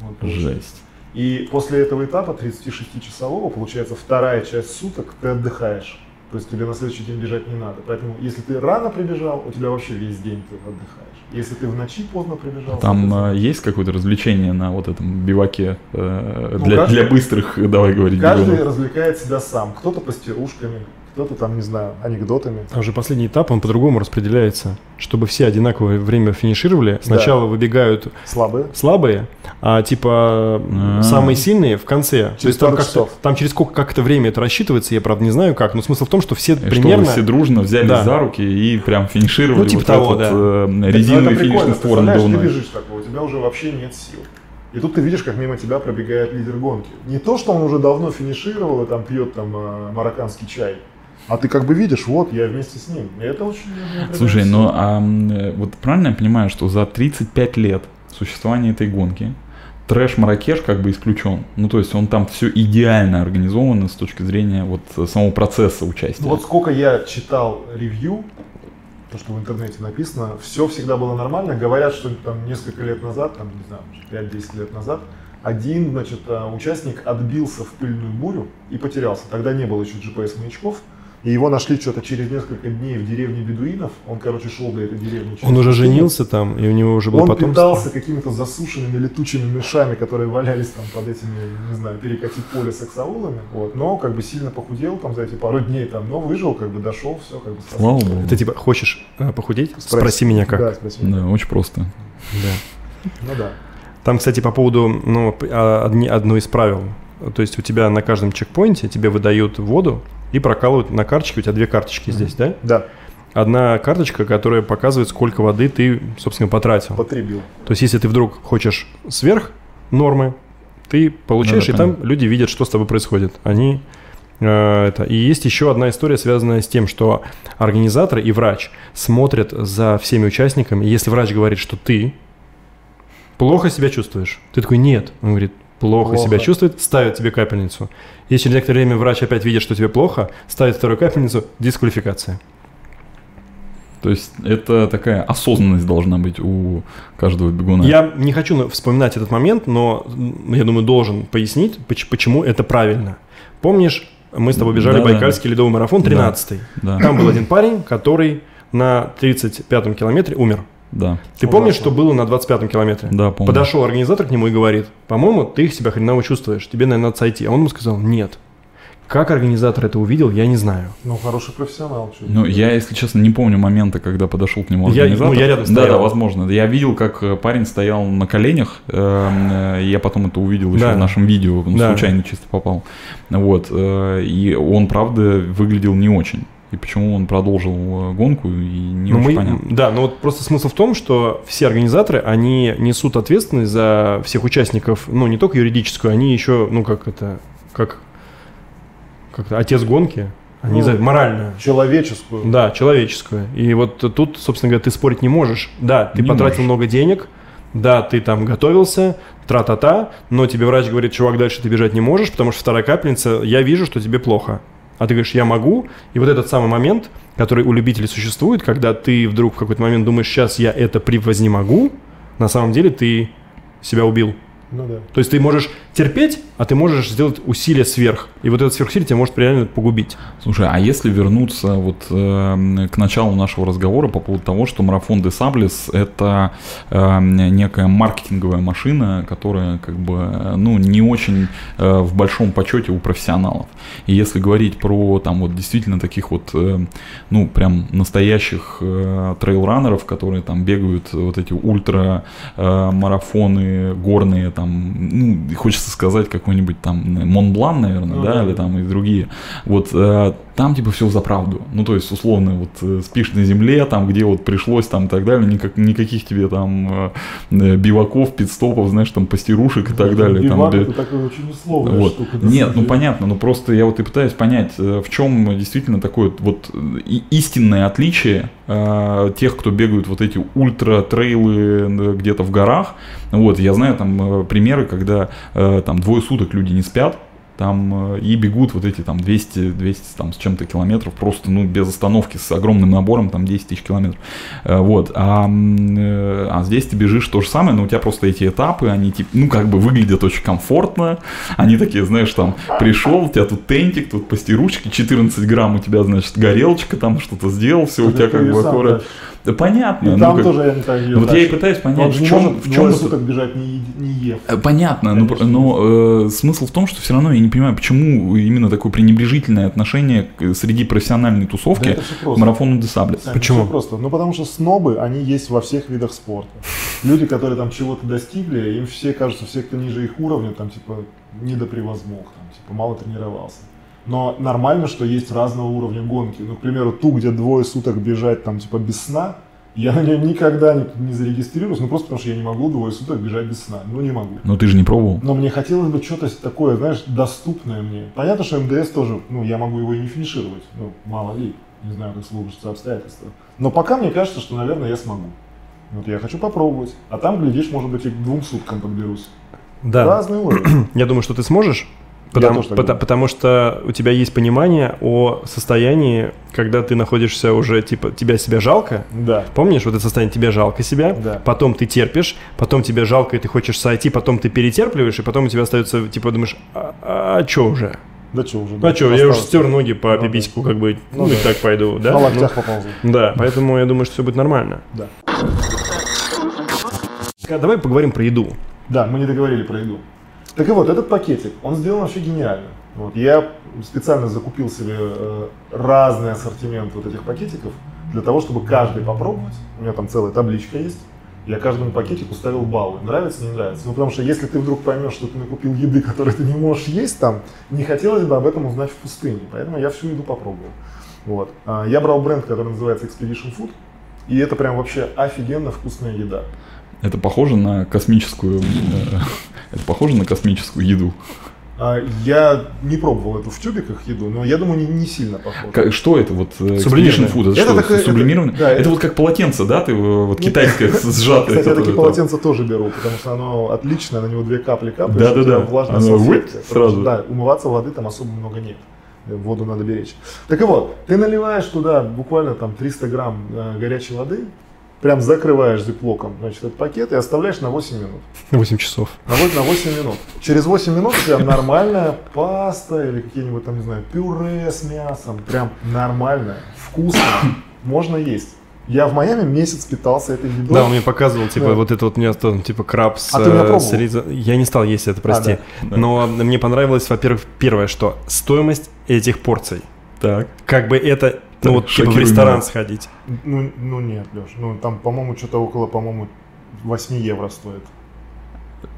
Вот, получается. Жесть. И после этого этапа 36-часового, получается, вторая часть суток ты отдыхаешь. То есть тебе на следующий день бежать не надо. Поэтому, если ты рано прибежал, у тебя вообще весь день ты отдыхаешь. Если ты в ночи поздно прибежал, Там соответственно, э, есть какое-то развлечение на вот этом биваке э, Ну, для, каждый- для быстрых, <laughs> давай говорить, каждый бегунов? развлекает себя сам. Кто-то постирушками, кто-то там, не знаю, анекдотами. А уже последний этап, он по-другому распределяется. Чтобы все одинаковое время финишировали, сначала выбегают Слабые. слабые, а типа А. самые сильные в конце. То Через есть там, часов. там через сколько как это время это рассчитывается, я правда не знаю как, но смысл в том, что все И Что примерно... вы все дружно взялись Да. за руки и прям финишировали Ну, типа вот того, этот да. э, резиновый финишный створ ты надувной. бежишь такой, у тебя уже вообще нет сил. И тут ты видишь, как мимо тебя пробегает лидер гонки. Не то, что он уже давно финишировал и там пьет там э, марокканский чай, а ты как бы видишь, вот, я вместе с ним. И это очень... Слушай, ну а э, вот правильно я понимаю, что за 35 лет существования этой гонки трэш Маракеш как бы исключен. Ну, то есть он там все идеально организовано с точки зрения вот э, самого процесса участия. Ну, Вот сколько я читал ревью, то, что в интернете написано, все всегда было нормально. Говорят, что там несколько лет назад, там, не знаю, 5-10 лет назад, один, значит, э, участник отбился в пыльную бурю и потерялся. Тогда не было еще GPS-маячков. И его нашли что-то через несколько дней в деревне бедуинов. Он, короче, шел до этой деревни. через Он уже женился там, и у него уже было Он потомство. питался какими-то засушенными летучими мышами, которые валялись там под этими, не знаю, перекатить поле саксаулами. Вот. Но как бы сильно похудел там за эти пару дней, там, но выжил, как бы дошел, все как бы. Слава богу. Ты типа хочешь э, похудеть? Спроси, меня как. Да, спроси меня. Да, очень просто. Да. Ну да. Там, кстати, по поводу ну, а, одни- одно из правил. То есть у тебя на каждом чекпоинте тебе выдают воду и прокалывают на карточке. У тебя две карточки здесь, да? Да, Одна карточка, которая показывает, сколько воды ты, собственно, потратил. потребил. То есть если ты вдруг хочешь сверх нормы, ты получаешь, Ну и да, там люди видят, что с тобой происходит. Они э, это. И есть еще одна история, связанная с тем, что организаторы и врач смотрят за всеми участниками. И если врач говорит, что ты плохо себя чувствуешь, ты такой нет. Он говорит, плохо, Плохо. себя чувствует, ставит тебе капельницу. Если через некоторое время врач опять видит, что тебе плохо, ставит вторую капельницу, дисквалификация. То есть это такая осознанность должна быть у каждого бегуна. Я не хочу на- вспоминать этот момент, но я думаю, должен пояснить, поч- почему это правильно. Помнишь, мы с тобой бежали Да-да. Байкальский ледовый марафон 13 Да, Там был один парень, который на 35-м километре умер. Да, Ты Ужасно. помнишь, что было на 25-м километре? да, помню. Подошел организатор к нему и говорит, по-моему, ты себя хреново чувствуешь, тебе, наверное, надо сойти. А он ему сказал, нет. Как организатор это увидел, я не знаю. Ну, хороший профессионал. Ну, я, если честно, не помню момента, когда подошел к нему Я- организатор. ну, я рядом Да, стоял. да, возможно. Я видел, как э, парень стоял на коленях. э, э, Я потом это увидел еще Да. в нашем видео, ну, Да. случайно чисто попал. Вот. э, И он, правда, выглядел не очень. И почему он продолжил э, гонку, и не Ну, очень мы- понятно. Да, но вот просто смысл в том, что все организаторы, они несут ответственность за всех участников, ну, не только юридическую, они еще, ну, как это, как, как отец гонки, не знаю, моральную. Человеческую. Да, человеческую. И вот тут, собственно говоря, ты спорить не можешь. Да, ты Не потратил можешь. много денег, да, ты там готовился, тра-та-та, но тебе врач говорит, чувак, дальше ты бежать не можешь, потому что вторая капельница, я вижу, что тебе плохо. А ты говоришь, я могу. И вот этот самый момент, который у любителей существует, когда ты вдруг в какой-то момент думаешь, сейчас я это превознемогу, на самом деле ты себя убил. Ну да. То есть ты можешь терпеть, а ты можешь сделать усилие сверх. И вот это сверхусилие тебя может реально погубить. Слушай, а если вернуться вот э, к началу нашего разговора по поводу того, что марафон де Саблес это э, некая маркетинговая машина, которая как бы ну не очень э, в большом почете у профессионалов. И если говорить про там вот действительно таких вот э, ну прям настоящих э, трейлранеров, которые там бегают вот эти ультра э, марафоны горные там, ну хочется сказать какой-нибудь там Монблан, наверное, Ну да, да. или там и другие. Вот э, там типа все за правду. Ну, то есть, условно, вот э, спишь на земле, там, где вот пришлось, там, и так далее, никак, никаких тебе там э, э, биваков, пидстопов, знаешь, там, постирушек и так далее. там, Бивак бе- это такая очень условная вот. штука. Нет, ну понятно, но просто я вот и пытаюсь понять, э, в чем действительно такое вот истинное отличие э, тех, кто бегают вот эти ультра-трейлы где-то в горах. Вот, я знаю там примеры, когда э, там двое суток люди не спят, там э, и бегут вот эти там 200, 200 там с чем-то километров просто ну без остановки с огромным набором там 10 тысяч километров. Э, вот а, э, а здесь ты бежишь то же самое но у тебя просто эти этапы они типа ну как бы выглядят очень комфортно. Они такие знаешь там пришел у тебя тут тентик тут постиручки 14 грамм у тебя значит горелочка там что-то сделал все у тебя как бы сам аккурат. тащишь. да понятно И ну, там как- тоже я не так вот я и пытаюсь Он понять же в чем может в чем суток бежать не, не ев. Понятно, но, Конечно, но, э, смысл в том, что все равно я не понимаю, почему именно такое пренебрежительное отношение среди профессиональной тусовки Да к марафону Десаблес. Сань, Почему? просто. Ну, потому что снобы, они есть во всех видах спорта. Люди, которые там чего-то достигли, им все кажется, все, кто ниже их уровня, там, типа, недопревозмог, там, типа, мало тренировался. Но нормально, что есть разного уровня гонки. Ну, к примеру, ту, где двое суток бежать, там, типа, без сна, я <laughs> на нее никогда не, не зарегистрируюсь, ну, просто потому что я не могу двое суток бежать без сна. Ну, не могу. Но ты же не пробовал. Но мне хотелось бы что-то такое, знаешь, доступное мне. Понятно, что МДС тоже, ну, я могу его и не финишировать. Ну, мало ли, не знаю, как сложатся обстоятельства. Но пока мне кажется, что, наверное, я смогу. Вот я хочу попробовать. А там, глядишь, может быть, и к двум суткам подберусь. Да. Разный уровень. <clears throat> Я думаю, что ты сможешь. Потому, тоже думаю. потому что у тебя есть понимание о состоянии, когда ты находишься уже, типа, тебя себя жалко. Да. Помнишь, вот это состояние, тебе жалко себя, Да. потом ты терпишь, потом тебе жалко, и ты хочешь сойти, потом ты перетерпливаешь, и потом у тебя остается, типа, думаешь, а, что уже? Да что уже. А что, я уже стер ноги по да. пипиську, как бы, ну, Ну и да. так пойду, да? На Ну, локтях поползу. да, поэтому я думаю, что все будет нормально. Да. А Давай поговорим про еду. Да, мы не договорили про еду. Так и вот, этот пакетик, он сделан вообще гениально. Вот, я специально закупил себе э, разный ассортимент вот этих пакетиков для того, чтобы каждый попробовать. У меня там целая табличка есть. Я каждому пакетику ставил баллы. Нравится, не нравится. Ну, потому что если ты вдруг поймешь, что ты накупил еды, <laughs> которую ты не можешь есть там, не хотелось бы об этом узнать в пустыне. Поэтому я всю еду попробовал. Вот. А, Я брал бренд, который называется Expedition Food. И это прям вообще офигенно вкусная еда. Это похоже на космическую... э, Это похоже на космическую еду. А, Я не пробовал эту в тюбиках еду, но я думаю, не, не сильно похоже. Как- что это вот? э, Сублимированное. Expedition Food? Это, Это что, такое- это- сублимированное? да, это, это- вот как полотенце, да? Ты э, вот Ну, китайское <laughs> сжатое. Кстати, я такие там. полотенца тоже беру, потому что оно отличное, на него две капли влажная Оно салфетка. выпь Потому сразу. что, Да, умываться воды там особо много нет. Воду надо беречь. Так и вот, ты наливаешь туда буквально там 300 грамм горячей воды, прям закрываешь зиплоком, значит, этот пакет и оставляешь на 8 минут. <laughs> 8 часов. На вот- на 8 минут. Через 8 минут у тебя нормальная паста или какие-нибудь там, не знаю, пюре с мясом. Прям нормальная, вкусная. <coughs> Можно есть. Я в Майами месяц питался этой едой. Да, он мне показывал, типа, Да. вот это вот у меня там, типа, краб с, А ты меня э, пробовал? с Я не стал есть это, прости. да. Да. Но мне понравилось, во-первых, первое, что стоимость этих порций. Так. Как бы это, ну вот, типа, в ресторан сходить. Ну, ну нет, Леш, ну там, по-моему, что-то около, по-моему, 8 евро стоит.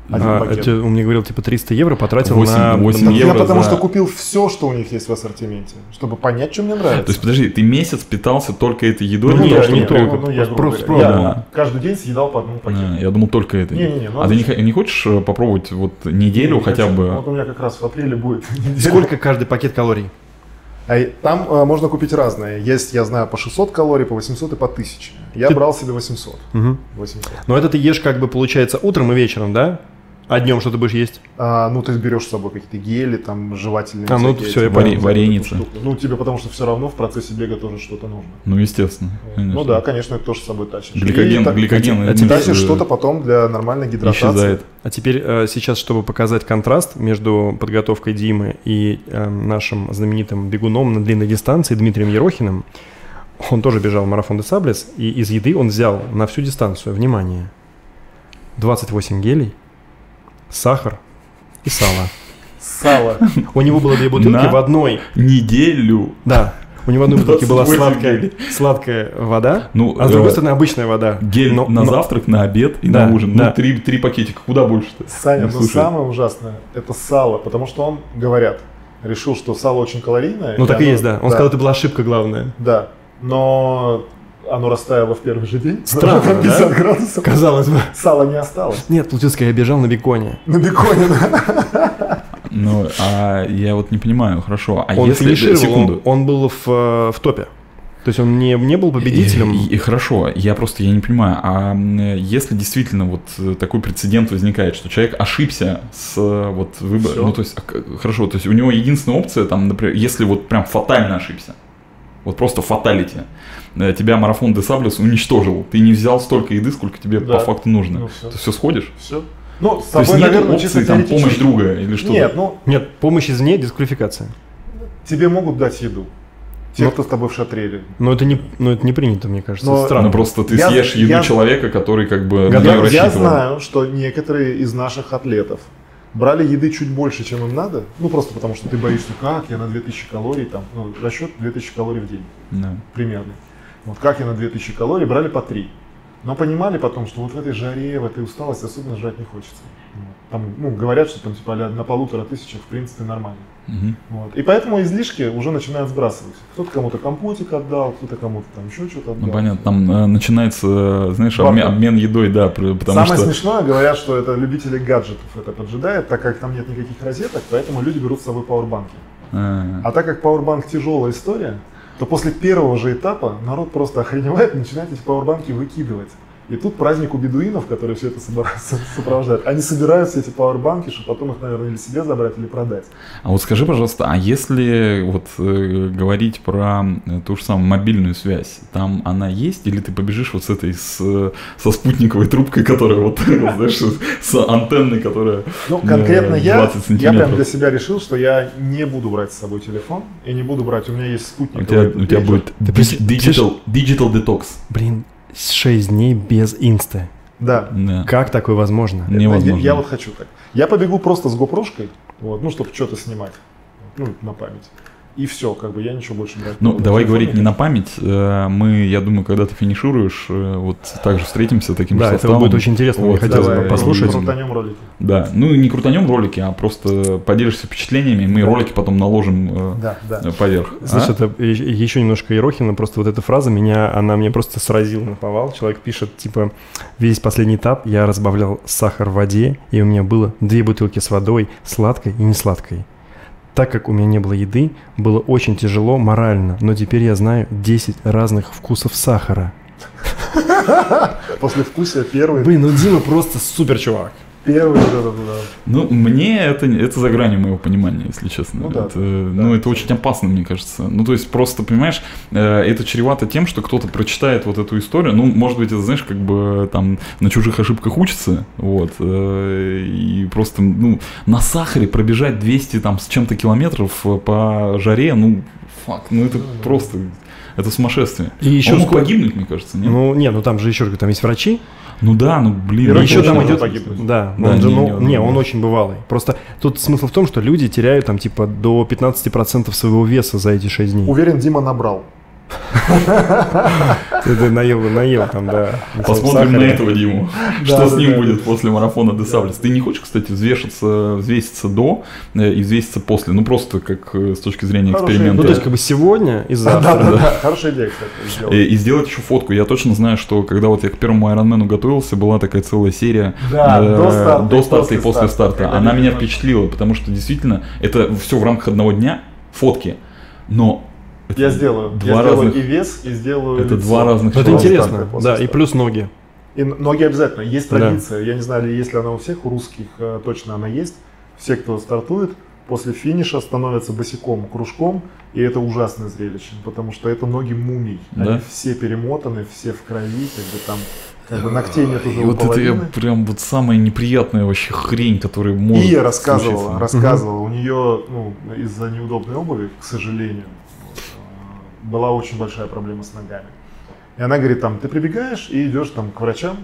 Один А, пакет. это он мне говорил, типа, 300 евро потратил Восемь- на... восемь на- Так я евро потому за- что купил все, что у них есть в ассортименте, чтобы понять, что мне нравится. То есть, подожди, ты месяц питался только этой едой? Ну, нет, не только. Ну, я, Просто- пробовал. я каждый день съедал по одному пакету. А, я думал только этой. Не-не-не, ну а ты не, не хочешь э, попробовать вот неделю Не хотя хочу. бы? Вот у меня как раз в апреле будет. Сколько каждый пакет калорий? А там э, можно купить разные. Есть, я знаю, по 600 калорий, по 800 и по 1000. Я Ты- брал себе 800. Мгм. 800. Но это ты ешь как бы получается утром и вечером, да? А днем что ты будешь есть? А, ну, ты берешь с собой какие-то гели, там, жевательные. А, ну, всякие всё, я эти понял. всякую Вареница. Ну, тебе потому что все равно в процессе бега тоже что-то нужно. Ну, естественно. конечно. Ну да, конечно, это тоже с собой тащишь. Гликоген, И так- гликоген. а тебе Тащишь что-то потом для нормальной гидратации. исчезает. А теперь э, сейчас, чтобы показать контраст между подготовкой Димы и э, нашим знаменитым бегуном на длинной дистанции Дмитрием Ерохиным, он тоже бежал марафон де Саблес, и из еды он взял на всю дистанцию, внимание, 28 гелей, сахар и сало. Сало. У него было две бутылки На? в одной, Неделю. да, у него в одной бутылке была 28 сладкая, сладкая вода, Ну, а с другой э, стороны обычная вода. Гель Но- на но- завтрак, на обед и Да, на ужин. да. Ну, три, три пакетика. Куда больше-то? Саня, Ну, но слушай. самое ужасное – это сало, потому что он, говорят, решил, что сало очень калорийное. Ну так и оно- есть, да. Он сказал, это была ошибка главная. Да, но оно растаяло в первый же день. Странно, Там 50 да? градусов. Казалось бы. Сала не осталось. Нет, получилось, я бежал на беконе. На беконе, да. Ну, а я вот не понимаю, хорошо. А он если... финишировал, Секунду. Он, он был в, э, в топе. То есть он не, не был победителем. И, и хорошо, я просто я не понимаю, а если действительно вот э, такой прецедент возникает, что человек ошибся с э, вот выбором, ну то есть а хорошо, то есть у него единственная опция там, например, если вот прям фатально ошибся, вот просто фаталити, тебя марафон Десаблес уничтожил, ты не взял столько еды, сколько тебе Да. по факту нужно, Ну, всё. ты все сходишь? Все. Ну, с То есть нет наверное, опции чисто там помощь друга или что-то? Нет, ну, Нет, помощь извне, дисквалификация. тебе могут дать еду. Те, Ну, кто с тобой в шатре. Но это не, но это не принято, мне кажется. Но- странно. Ну просто ты Я- съешь еду я- человека, который как бы на Готов- нее Я, я рассчитывал. знаю, что некоторые из наших атлетов брали еды чуть больше, чем им надо, ну просто потому что ты боишься, как я на 2000 калорий, там, ну, расчет 2000 калорий в день Да. примерно. Вот как я на 2000 калорий, брали по 3. Но понимали потом, что вот в этой жаре, в этой усталости особенно жрать не хочется. Там, ну, говорят, что там типа а на полутора тысячах в принципе нормально. Мгм. Вот. И поэтому излишки уже начинают сбрасывать. Кто-то кому-то компотик отдал, кто-то кому-то там еще что-то отдал. Ну понятно, там э, начинается, э, знаешь, обмен, обмен едой, да, потому Самое что... смешное, говорят, что это любители гаджетов это поджидает, так как там нет никаких розеток, поэтому люди берут с собой пауэрбанки. А, А так как пауэрбанк тяжелая история, то после первого же этапа народ просто охреневает начинает эти пауэрбанки выкидывать. И тут праздник у бедуинов, которые все это <laughs> сопровождают. Они собирают все эти пауэрбанки, чтобы потом их, наверное, или себе забрать, или продать. А вот скажи, пожалуйста, а если вот э, говорить про э, ту же самую мобильную связь, там она есть, или ты побежишь вот с этой, с, э, со спутниковой трубкой, которая вот, <laughs> знаешь, с антенной, которая Ну, э, конкретно я, 20 я прям для себя решил, что я не буду брать с собой телефон и не буду брать, у меня есть спутник. У тебя, у тебя будет digital, digital detox. Блин, 6 дней без инста. Да. Да. Как такое возможно? Невозможно. Я, я вот хочу так. Я побегу просто с гопрошкой, вот, ну, чтобы что-то снимать, ну, на память. И все, как бы я ничего больше брать Ну, давай Телефон говорить не на память. э, Мы, я думаю, когда ты финишируешь, э, вот также встретимся таким Да, же это составом. будет очень интересно, мне Вот, хотелось давай, бы послушать. Крутанем ролики. Да, ну не крутанем ролики, а просто поделишься впечатлениями, мы Да. ролики потом наложим э, Да, да. поверх. Слушай, А? это еще немножко Ерохина, просто вот эта фраза меня, она меня просто сразила на повал. Человек пишет, типа, весь последний этап я разбавлял сахар в воде, и у меня было две бутылки с водой, сладкой и несладкой. Так как у меня не было еды, было очень тяжело морально, но теперь я знаю 10 разных вкусов сахара. <laughs> После вкуса первый, Блин, ну Дима просто супер чувак. Первый вот этот, да. Ну, мне это, это за гранью моего понимания, если честно. Ну да, это, да. ну, это очень опасно, мне кажется. Ну, то есть, просто, понимаешь, э, это чревато тем, что кто-то прочитает вот эту историю. Ну, может быть, это, знаешь, как бы там на чужих ошибках учится, вот, э, и просто, ну, на сахаре пробежать 200 там с чем-то километров э, по жаре, ну, фак, ну, это просто, это сумасшествие. И еще Он мог сколько- погибнуть, мне кажется, нет? Ну, не, ну там же еще там есть врачи. Ну да, ну блин. И еще там идет... погибнуть. Да, Да, он же, не- ну, не- не, он очень бывалый. Просто тут смысл в том, что люди теряют там типа до 15% своего веса за эти 6 дней. Уверен, Дима набрал. Ты, наел, наел там, да. Посмотрим на этого Диму. Что с ним будет после марафона Десаблес. Ты не хочешь, кстати, взвешиваться, взвеситься до э, и взвеситься после? Ну, просто как э, с точки зрения эксперимента. Ну, то есть, как бы сегодня и завтра. да, да. Хорошая идея, кстати, Э. И сделать еще фотку. Я точно знаю, что когда вот я к первому Айронмену готовился, была такая целая серия до старта и после старта. Она меня впечатлила, потому что действительно это все в рамках одного дня, фотки. Но это Я сделаю. Два я сделаю разных- и вес, и сделаю Это лицо. два разных Ну, это интересно, да, и плюс ноги. И ноги обязательно. Есть Да. традиция. Я не знаю, ли есть ли она у всех, у русских э, точно она есть. Все, кто стартует, после финиша становятся босиком, кружком, и это ужасное зрелище, потому что это ноги мумий. Да? Они все перемотаны, все в крови, как бы там как бы ногтей нет уже И у вот это я половины. прям вот самая неприятная вообще хрень, которая может Ия рассказывала, случиться. рассказывала, у нее ну, из-за неудобной обуви, к сожалению, была очень большая проблема с ногами. И она говорит, там, ты прибегаешь и идешь там к врачам,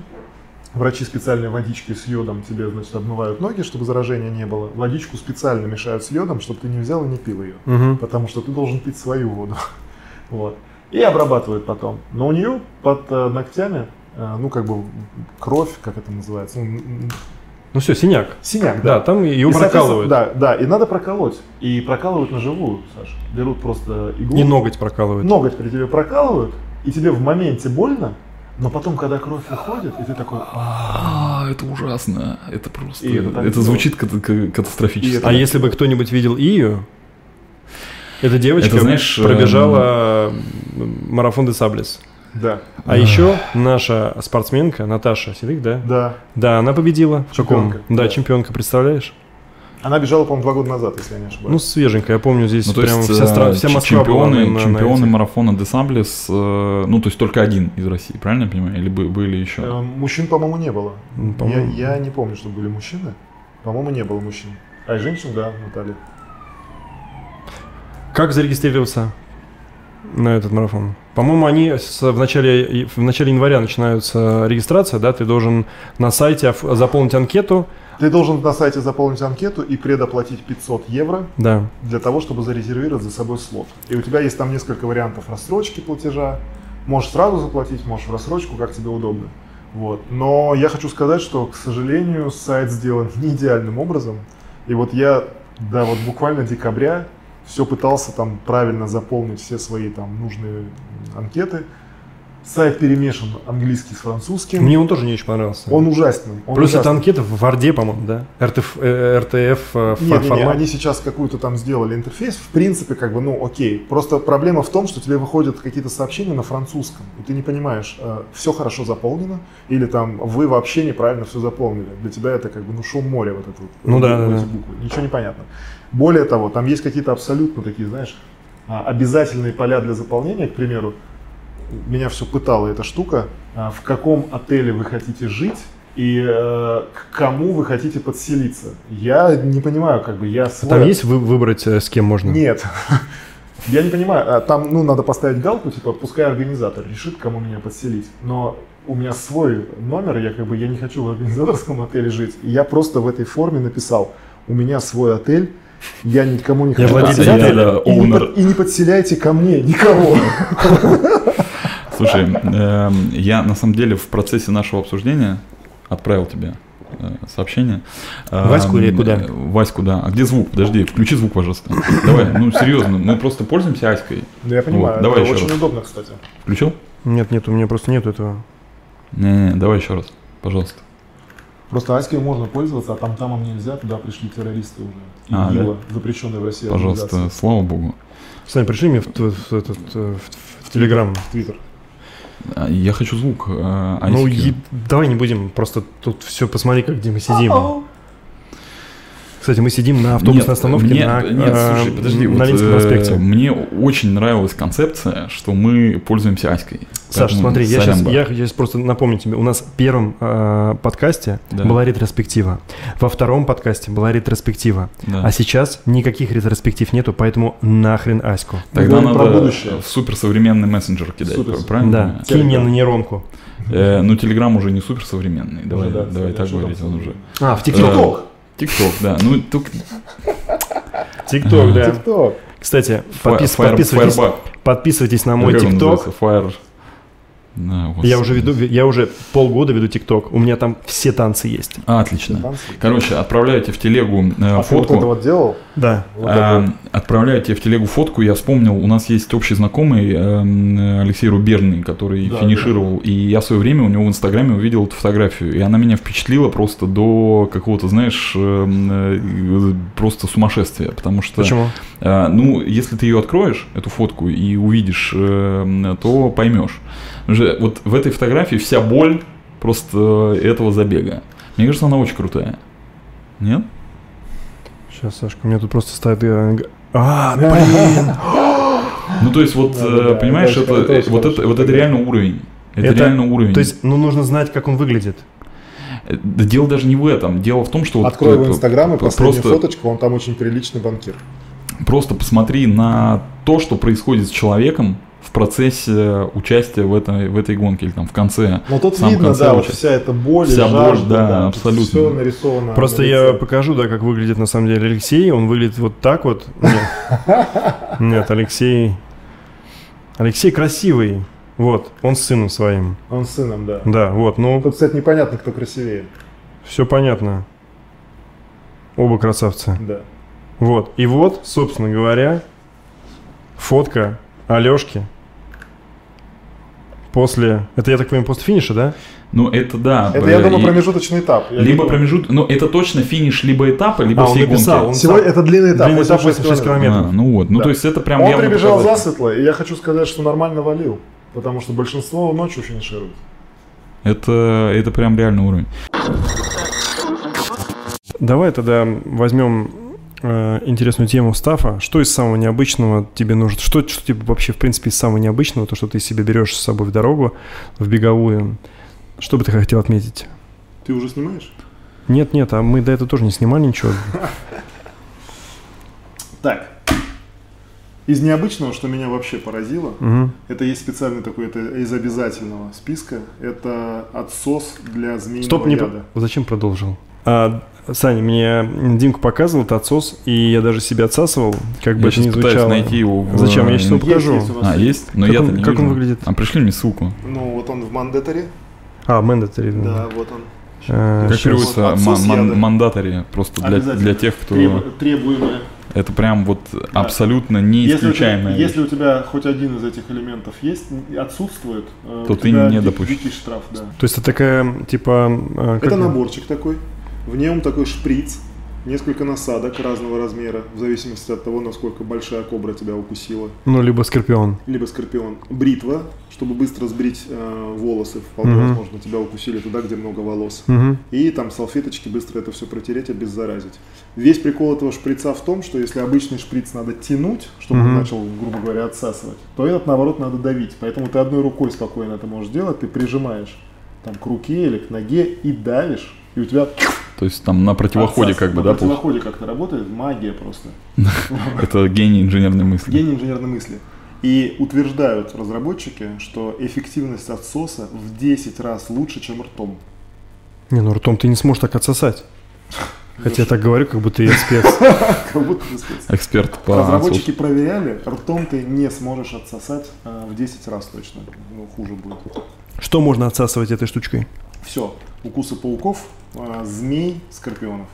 врачи специальной водичкой с йодом тебе, значит, обмывают ноги, чтобы заражения не было. Водичку специально мешают с йодом, чтобы ты не взял и не пил ее, Мгм. потому что ты должен пить свою воду. <laughs> Вот. И обрабатывают потом. Но у нее под э, ногтями, э, ну, как бы кровь, как это называется, ну, Ну все, синяк. синяк, Да, там его и, прокалывают. Да, да, и надо проколоть. И прокалывают на живую, Саша. Берут просто иглу. И ноготь прокалывают. Ноготь при тебе прокалывают, и тебе в моменте больно, но потом, когда кровь уходит, и ты такой, «А». А, это ужасно. Это просто... И это Это, звучит ката- ка- катастрофически. Это- А если бы кто-нибудь видел Ию, эта девочка Это, знаешь, пробежала м, марафон де Саблес. Да, А еще наша спортсменка Наташа Селик, да? да. Да, она победила. В каком? Чемпионка, Да, да. чемпионка, представляешь? Она бежала, по-моему, два года назад, если я не Ну, ошибаюсь. свеженькая, я помню, здесь Ну, то прям есть, вся, стра- э, вся Москва была чемпионы, на- чемпионы этих. марафона Десамблес, э, ну, то есть только один из России, правильно я понимаю? Или бы- были еще? Э, Мужчин, по-моему, не было. Ну, Я, по-моему. я не помню, что были мужчины. По-моему, не было мужчин. А и женщин, да, Наталья. Как зарегистрироваться на этот марафон? По-моему, они с- в, начале, в начале января начинаются регистрация, да? Ты должен на сайте заполнить анкету. Ты должен на сайте заполнить анкету и предоплатить 500 евро Да. для того, чтобы зарезервировать за собой слот. И у тебя есть там несколько вариантов рассрочки платежа. Можешь сразу заплатить, можешь в рассрочку, как тебе удобно. Вот. Но я хочу сказать, что, к сожалению, сайт сделан <laughs> не идеальным образом. И вот я, да, вот буквально декабря все пытался там правильно заполнить все свои там нужные анкеты. Сайт перемешан английский с французским. Мне он тоже не очень понравился. Он ужасный. он Плюс это ужасный. анкета в Варде, по-моему, да? РТФ, э, РТФ э, Не, не, не, формат. они сейчас какую-то там сделали интерфейс. В принципе, как бы, ну, окей. Просто проблема в том, что тебе выходят какие-то сообщения на французском, и ты не понимаешь, все хорошо заполнено, или там вы вообще неправильно все заполнили. Для тебя это как бы, ну, шум моря вот это вот. Ну да, да, эти да. буквы. Ничего не понятно. Более того, там есть какие-то абсолютно такие, знаешь, а, обязательные поля для заполнения, к примеру, меня все пытала эта штука, а, в каком отеле вы хотите жить и э, к кому вы хотите подселиться. Я не понимаю, как бы я свой... Там есть вы- выбрать, э, с кем можно? Нет. <laughs> Я не понимаю, а там, ну, надо поставить галку, типа, пускай организатор решит, кому меня подселить. Но у меня свой номер, я как бы, я не хочу в организаторском отеле жить. И я просто в этой форме написал, у меня свой отель, я никому не Я хочу владелец подселяться, и, не под- и не подселяйте ко мне никого. Слушай, эм, я на самом деле в процессе нашего обсуждения отправил тебе э, сообщение. Эм, Ваську или куда? э, Ваську, да. А где звук? Подожди, включи звук, пожалуйста. Давай, ну серьезно, мы просто пользуемся Аськой. Ну, я понимаю, Вот, давай это еще очень раз. удобно, кстати. Включил? Нет, нет, у меня просто нет этого. Не-не, давай еще раз, пожалуйста. Просто Аськой можно пользоваться, а там тамом нельзя, туда пришли террористы уже. И А, ИГИЛа, запрещенная в России Пожалуйста, слава богу. Сань, пришли мне в, т- в этот, э, в, в Телеграм. Твиттер. А, Я хочу звук э, Ну, Аськи. е- давай не будем, просто тут все, посмотри, как где мы сидим. Кстати, мы сидим на автобусной Нет, остановке мне- на, нет, э, слушай, подожди, на вот, Ленинском э, проспекте. Мне очень нравилась концепция, что мы пользуемся Аськой. Саш, Поэтому смотри, я сейчас, я, брат. сейчас просто напомню тебе, у нас в первом э, подкасте Да. была ретроспектива, во втором подкасте была ретроспектива, Да. а сейчас никаких ретроспектив нету, поэтому нахрен Аську. Тогда говорим про надо будущее. в суперсовременный мессенджер кидать, Супер. правильно? Да, кинь мне Телеграм. на нейронку. Э, ну, Телеграм уже не суперсовременный. Давай, да, давай так говорить, он уже. А, в Э, ТикТок. ТикТок. Да. Ну, только ТикТок, да. ТикТок. Кстати, Фа- подпис- Fire- подписывайтесь, подписывайтесь на мой ТикТок. Fire... Да, Я уже веду, я уже полгода веду ТикТок. У меня там все танцы есть. А, отлично. Танцы. Короче, отправляю тебе в телегу э, А ты вот фотку. это вот делал? Да. Вот А, это Отправляю тебе в телегу фотку, я вспомнил, у нас есть общий знакомый эм, Алексей Рубежный, который Да, финишировал, и я в свое время у него в Инстаграме увидел эту фотографию, и она меня впечатлила просто до какого-то, знаешь, эм, э, просто сумасшествия, потому что... Почему? А, ну, если ты ее откроешь, эту фотку, и увидишь, эм, то поймешь. Уже вот в этой фотографии вся боль просто этого забега. Мне кажется, она очень крутая. Нет? Сейчас, Сашка, у меня тут просто стоит... э, А, блин! Ну, то есть, вот, э, понимаешь, это вот, это, вот это реально уровень. Это, Это- реально уровень. То есть, ну, нужно знать, как он выглядит. Э, да дело даже не в этом. Дело в том, что... вот, Открой его э, инстаграм и последнюю просто, фоточку, он там очень приличный банкир. просто посмотри на то, что происходит с человеком процессе участия в, этой в этой гонке или там в конце. Но тут в самом видно, конце да, вот вся эта боль, Вся боль, жажда, да, абсолютно. Все нарисовано. Просто на я покажу, да, как выглядит на самом деле Алексей. Он выглядит вот так вот. Нет, <laughs> Нет, Алексей... Алексей красивый. Вот, он с сыном своим. Он с сыном, да. Да, вот, ну, Тут, кстати, непонятно, кто красивее. все понятно. Оба красавца. Да. Вот, и вот, собственно говоря, фотка Алешки после... Это, я так понимаю, после финиша, да? Ну, это да. Это, э, я думаю, и- промежуточный этап. Я Либо думаю- промежут, ну это точно финиш либо этапа, либо А, он всей написал, гонки. он Сегодня это длинный этап. Длинный этап 86 86 километров. километров. А, ну вот, ну Да. то есть это прям Он прибежал показатель. засветло, и я хочу сказать, что нормально валил. Потому что большинство ночью финиширует. Это, это прям реальный уровень. Давай тогда возьмем э, интересную тему стафа. Что из самого необычного тебе нужно? Что, что тебе вообще, в принципе, из самого необычного, то, что ты себе берешь с собой в дорогу, в беговую? Что бы ты хотел отметить? Ты уже снимаешь? Нет, нет, а мы до этого тоже не снимали ничего. Так. Из необычного, что меня вообще поразило, Мгм. это есть специальный такой, это из обязательного списка, это отсос для змеиного Стоп, не... яда. Зачем продолжил? А, Саня, мне Димка показывал этот отсос, и я даже себе отсасывал, как бы Я это ни сейчас пытаюсь звучало. найти его. в- Зачем? Я сейчас его Есть, покажу. есть у вас А, есть? Но Как я-то он- не как он вижу. выглядит? А пришли мне ссылку. Ну, вот он в мандаторе. А, mandatory. да. Да, вот он. Э, Как переводится Вот отсос ман- ман- яда. мандатори, просто для, для тех, кто... Треб- Требуемое. Это прям вот абсолютно Если у, тебя, неисключаемая если вещь. у тебя хоть один из этих элементов есть, отсутствует, э, То у ты тебя не допустишь. штраф, да. То есть это такая, типа... э, как- Это наборчик такой. В нем такой шприц, несколько насадок разного размера, в зависимости от того, насколько большая кобра тебя укусила. Ну, либо скорпион. Либо скорпион. Бритва, чтобы быстро сбрить э, волосы. Вполне Мгм. возможно, тебя укусили туда, где много волос. Мгм. И там салфеточки быстро это все протереть, обеззаразить. Весь прикол этого шприца в том, что если обычный шприц надо тянуть, чтобы он Мгм. начал, грубо говоря, отсасывать, то этот, наоборот, надо давить. Поэтому ты одной рукой спокойно это можешь делать, ты прижимаешь там к руке или к ноге и давишь, и у тебя То есть там на противоходе отсас- как бы, на да? получается? противоходе как-то работает, магия просто. <laughs> Это гений инженерной мысли. Гений инженерной мысли. И утверждают разработчики, что эффективность отсоса в 10 раз лучше, чем ртом. Не, ну ртом ты не сможешь так отсосать. Хотя я так говорю, как будто я спец. <laughs> Как будто ты спец. Эксперт по Разработчики проверяли, ртом ты не сможешь отсосать а, в 10 раз точно. Ну, хуже будет. Что можно отсасывать этой штучкой? Все. Укусы пауков, а, змей, скорпионов.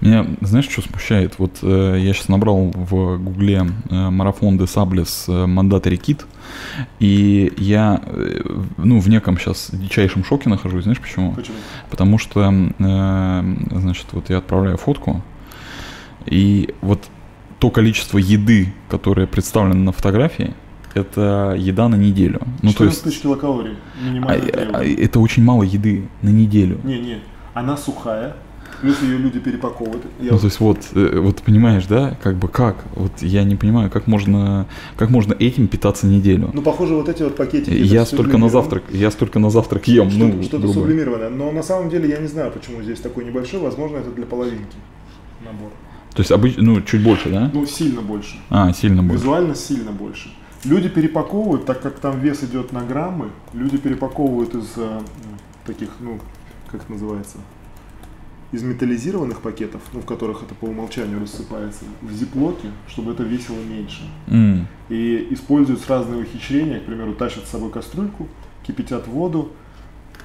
Меня, знаешь, что смущает? Вот э, я сейчас набрал в гугле э, марафон де Саблес э, Mandatory Kit, и я, э, ну, в неком сейчас дичайшем шоке нахожусь. Знаешь почему? Почему? Потому что, э, значит, вот я отправляю фотку, и вот то количество еды, которое представлено на фотографии, это еда на неделю. Ну, то 14 есть, тысяч килокалорий. а- Минимальное а- требование. это очень мало еды на неделю. Не, не. Она сухая. Плюс ее люди перепаковывают. Я Ну, то есть вот, э, вот понимаешь, да, как бы как, вот я не понимаю, как можно, как можно этим питаться неделю. Ну, похоже, вот эти вот пакетики. я столько на завтрак, я столько на завтрак ем, Что-то, ну, что-то грубо. сублимированное. Но на самом деле я не знаю, почему здесь такой небольшой. Возможно, это для половинки набор. То есть обычно, ну, чуть больше, да? Ну, сильно больше. А, сильно больше. Визуально сильно больше. Люди перепаковывают, так как там вес идет на граммы, люди перепаковывают из э, таких, ну, как это называется, из металлизированных пакетов, ну, в которых это по умолчанию рассыпается, в зиплоки, чтобы это весило меньше. М, И используют разные ухищрения, к примеру, тащат с собой кастрюльку кипятят воду,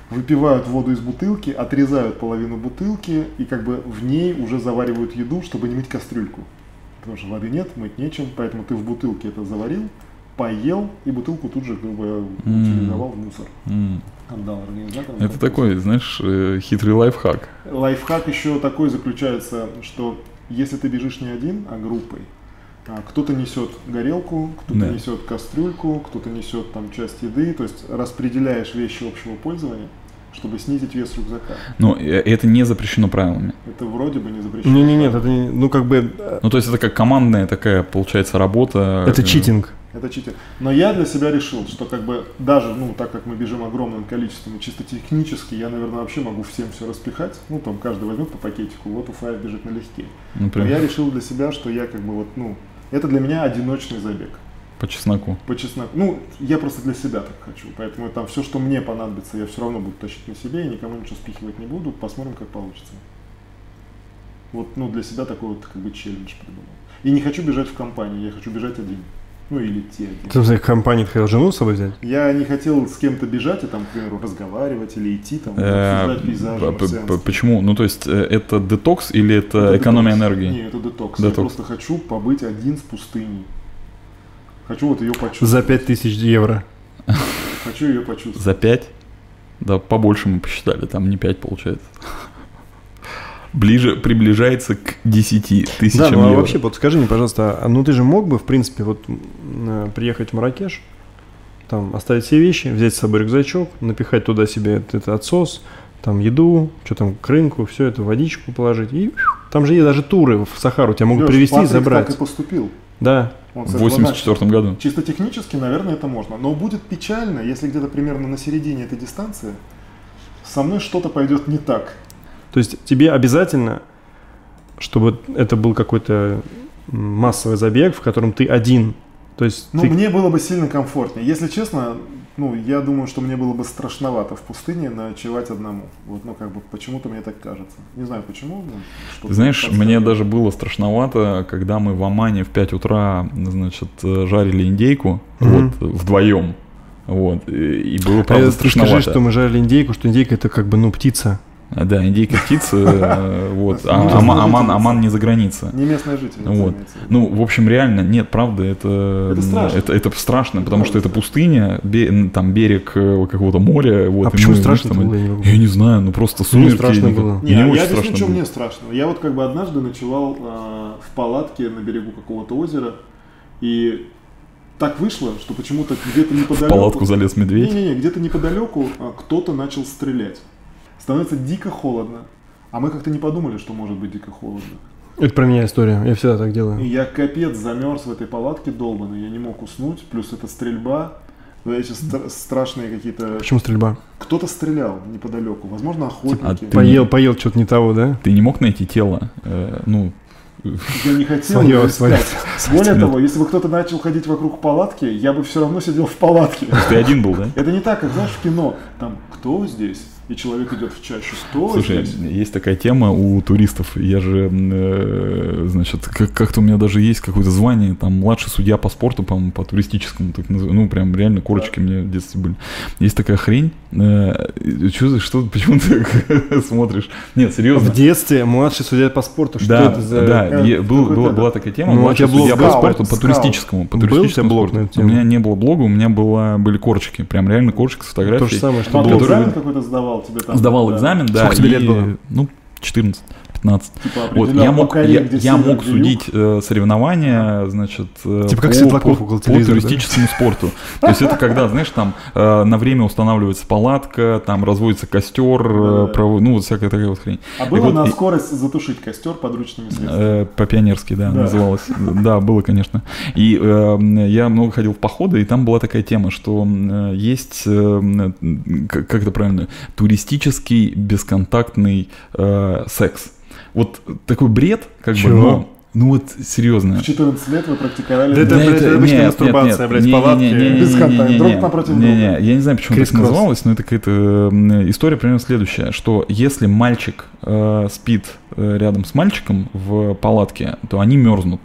выпивают воду из бутылки, отрезают половину бутылки и как бы в ней уже заваривают еду, чтобы не мыть кастрюльку. Потому что воды нет, мыть нечем, поэтому ты в бутылке это заварил, поел и бутылку тут же как бы утилизовал в мусор. Отдал организаторам. Это такой, знаешь, э, хитрый лайфхак. Лайфхак еще такой заключается, что если ты бежишь не один, а группой, а, кто-то несет горелку, кто-то Да. несет кастрюльку, кто-то несет там часть еды, то есть распределяешь вещи общего пользования, чтобы снизить вес рюкзака. Но э, это не запрещено правилами. Это вроде бы не запрещено. Не, не, нет, это не, ну как бы э, Ну, то есть это как командная такая, получается, работа. это э, читинг. Это читер. Но я для себя решил, что как бы даже, ну, так как мы бежим огромным количеством, и чисто технически я, наверное, вообще могу всем все распихать. Ну, там каждый возьмет по пакетику, вот у Фаев бежит налегке. Но Например, я решил для себя, что я как бы вот, ну, это для меня одиночный забег. по чесноку. По чесноку. Ну, я просто для себя так хочу. Поэтому там все, что мне понадобится, я все равно буду тащить на себе, и никому ничего спихивать не буду. Посмотрим, как получится. Вот, ну, для себя такой вот как бы челлендж придумал. И не хочу бежать в компании, я хочу бежать один. Ну, или один. Ты компании ты хотел жену с собой взять? Я не хотел с кем-то бежать и там, к примеру, разговаривать или идти там, Э, обсуждать пейзажи. Почему? Ну, то есть э, это детокс или это, экономия энергии? Не, это детокс. Я просто хочу побыть один с пустыней. Хочу вот ее почувствовать. За 5000 евро. Хочу ее почувствовать. За 5? Да, побольше мы посчитали, там не 5 получается. Ближе, приближается к 10 тысячам Да, ну а евро. вообще, вот скажи мне, пожалуйста, а ну ты же мог бы, в принципе, вот э, приехать в Маракеш, там оставить все вещи, взять с собой рюкзачок, напихать туда себе этот отсос, там еду, что там, к рынку, все это, водичку положить. И там же есть даже туры в Сахару, тебя могут привезти и забрать. так и поступил. Да. Он В этого 84 году. Чисто технически, наверное, это можно. Но будет печально, если где-то примерно на середине этой дистанции со мной что-то пойдет не так. То есть тебе обязательно, чтобы это был какой-то массовый забег, в котором ты один. То есть Ну, ты- мне было бы сильно комфортнее. Если честно, ну, я думаю, что мне было бы страшновато в пустыне ночевать одному. Вот, ну, как бы, почему-то мне так кажется. Не знаю почему. но что-то Ты знаешь, мне даже было страшновато, когда мы в Омане в 5 утра, значит, э, жарили индейку, Мгм. вот, вдвоем. Вот, и, и было, А правда, ты скажи, страшновато. что мы жарили индейку, что индейка это как бы, ну, птица. Да, индейка птица, <laughs> э, вот, а Аман. Аман не за границей. Не местная жительница. Вот. в. Ну, в общем, реально, нет, правда, это, Это страшно. это, это страшно, потому что это страшно. пустыня, бе- там берег э, какого-то моря. Вот, а почему мы, страшно там, было? Я не могу. Я не знаю, ну просто Мне сумерки. страшно не- было. Не, Мне я объясню, страшно что мне страшно. Я вот как бы однажды ночевал а, в палатке на берегу какого-то озера, и так вышло, что почему-то где-то В неподалеку... палатку залез медведь. Не-не-не, где-то неподалеку кто-то начал стрелять. Становится дико холодно. А мы как-то не подумали, что может быть дико холодно. Это про меня история. Я всегда так И делаю. я капец замерз в этой палатке долбанной, я не мог уснуть, плюс это стрельба. Ну, Эти стра- страшные какие-то... Почему стрельба? Кто-то стрелял неподалеку, возможно, охотники. а ты- Поел, поел что-то не того, да? Ты не мог найти тело? э, ну, Я не хотел Своё, его своё. искать. Более того, если бы кто-то начал ходить вокруг палатки, я бы все равно сидел в палатке. ты один был, да? Это не так, как, знаешь, в кино. Там, кто здесь? И человек идет в чащу. Кто Слушай, здесь? есть такая тема у туристов. Я же, э, значит, как- как-то у меня даже есть какое-то звание, там, младший судья по спорту, по-моему, по туристическому, так называю. Ну, прям реально корочки у меня в детстве были. Есть такая хрень. э, за- что, почему ты так <laughs> смотришь? Нет, серьезно. В детстве младший судья по спорту. Что Да, это за... да, Э, был- была, была такая тема, Ну, младший блог судья по спорту, по туристическому, по Был у тебя туристическому блог спорту. на эту У меня не было блога, у меня была, были корочки, прям реально корочки с То же фотографией. самое, что экзамен какой-то сдавал тебе там. Сдавал да. экзамен, да. Сколько тебе лет было? Ну, 14. 15. Типа Вот, я мог, я, я мог судить э, соревнования, значит, э, Типа как по, по- около по телевизора, да? туристическому спорту. То есть это когда, знаешь, там э, на время устанавливается палатка, там разводится костер, э, прово- ну вот всякая такая вот хрень. А было вот на и- скорость затушить костер подручными средствами? Э, По-пионерски, да, Да. называлось. Да, было, конечно. И э, я много ходил в походы, и там была такая тема, что э, есть, э, как как это правильно, туристический бесконтактный э, секс. Вот такой бред, как Чего? бы, но... Ну вот, серьезно. В 14 лет вы практиковали... Да это, блядь, это- обычная нет, мастурбация, нет, блядь, не- не- палатки. не- не- не- Без не- контакта, не- друг не- напротив не- не, друга. Я не знаю, почему так Крисс-кросс. называлось, но это какая-то история примерно следующая, что если мальчик э, спит э, рядом с мальчиком в палатке, то они мерзнут.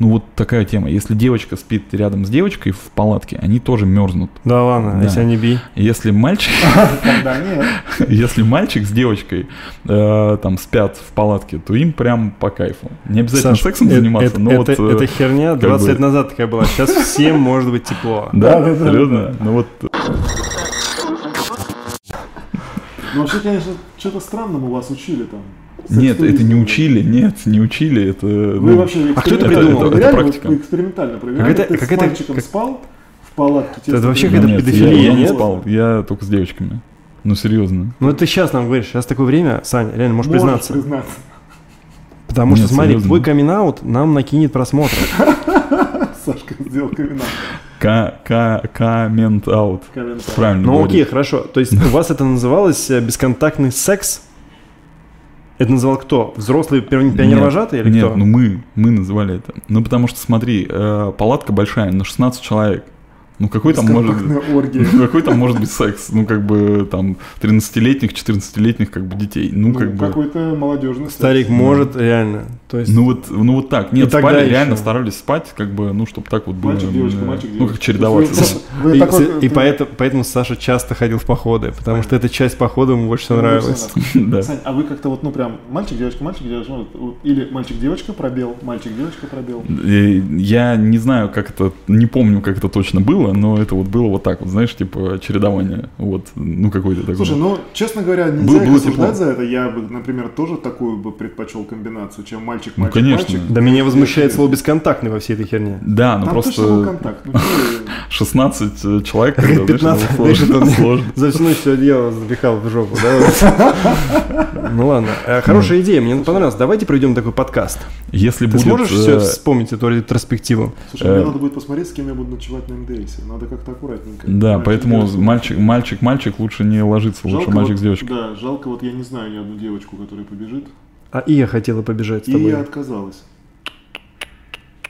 Ну вот такая тема. Если девочка спит рядом с девочкой в палатке, они тоже мерзнут. Да ладно, Да. если они би. Если мальчик, <laughs> Тогда нет. <laughs> если мальчик с девочкой э, там спят в палатке, то им прям по кайфу. Не обязательно сексом э- заниматься, но вот... это, э, это херня как 20 бы- лет назад такая была. Сейчас всем может быть тепло. <laughs> Да, серьезно? Ну вот Ну вообще, конечно, что-то странному вас учили там. Нет, это не учили, нет, не учили, это... Вы ну, вообще А кто это придумал? Это- это практика. Вот вы экспериментально проверяли? это- Ты как с это- мальчиком как- спал в палатке? тебе Это вообще какая-то педофилия, я, я не нет? спал, я только с девочками. Ну, серьезно. Ну ты сейчас нам говоришь, сейчас такое время, Саня, реально можешь Можешь признаться. признаться. Потому что, Нет, смотри, серьезно. твой камин нам накинет просмотр. <laughs> Сашка сделал криминал. Ка- ка- Коммент аут. Комментарий. Правильно Ну окей, хорошо. То есть у вас это называлось э, бесконтактный секс? Это называл кто? Взрослый пионер- пионер-вожатый или нет, кто? ну мы, мы называли это. Ну, потому что, смотри, э, палатка большая, на 16 человек. Ну, какой там может... Оргия. Ну, какой там может быть секс? Ну, как бы, там, 13-летних, 14-летних, как бы, детей. Ну, Ну, как бы... какой-то молодежный секс. Старик может, реально. То есть... Ну вот, ну вот так. Нет, И тогда спали, еще. реально старались спать, как бы, ну, чтобы так вот было. Мальчик, девочка, э, мальчик, Ну, девочка. как есть вы- вы и, такой- и ты- поэтому, поэтому Саша часто ходил в походы, потому что эта часть похода ему больше всего Ну, нравилась. <laughs> Да. Сань, а вы как-то вот, ну прям, мальчик, девочка, мальчик, девочка, ну, или мальчик-девочка пробел, мальчик-девочка пробел. И Я не знаю, как это, не помню, как это точно было, но это вот было вот так вот, знаешь, типа чередование, вот, ну какой-то такой. Слушай, ну, честно говоря, нельзя Было- было осуждать за это. Я бы, например, тоже такую бы предпочел комбинацию, чем мальчик, Ну, мальчик, конечно. мальчик. Да меня возмущает слово бесконтактный во всей этой херне. Да, ну Там просто контакт. Ну, что- 16 <laughs> человек, когда, знаешь, 15, ну, знаешь, сложно, это- сложно. За всю ночь все одеяло запихал в жопу, да? <laughs> Ну ладно. Э, Хорошая идея, мне понравилось. Давайте проведем такой подкаст. Если Ты будет... сможешь э, все вспомнить эту ретроспективу? Слушай, мне Э. надо будет посмотреть, с кем я буду ночевать на МДСе. Надо как-то аккуратненько. Да, Мальчик, поэтому девочка. мальчик, мальчик, мальчик лучше не ложиться, лучше Жалко мальчик вот- с девочкой. Да, жалко, вот я не знаю ни одну девочку, которая побежит. А и я хотела побежать с И тобой. я отказалась.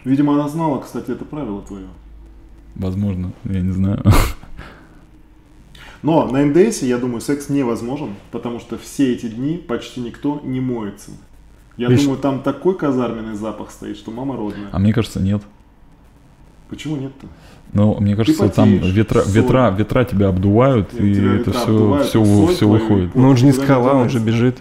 Видимо, она знала, кстати, это правило твое. Возможно, я не знаю. Но на МДС, я думаю, секс невозможен, потому что все эти дни почти никто не моется. Я Видишь- думаю, там такой казарменный запах стоит, что мама родная. А мне кажется, нет. Почему нет-то? Ну, мне кажется, там потеешь, ветра, соль. ветра, ветра тебя обдувают, Нет, и тебя это все, обдувают, все, соль все выходит. Но он же не скала, он же бежит.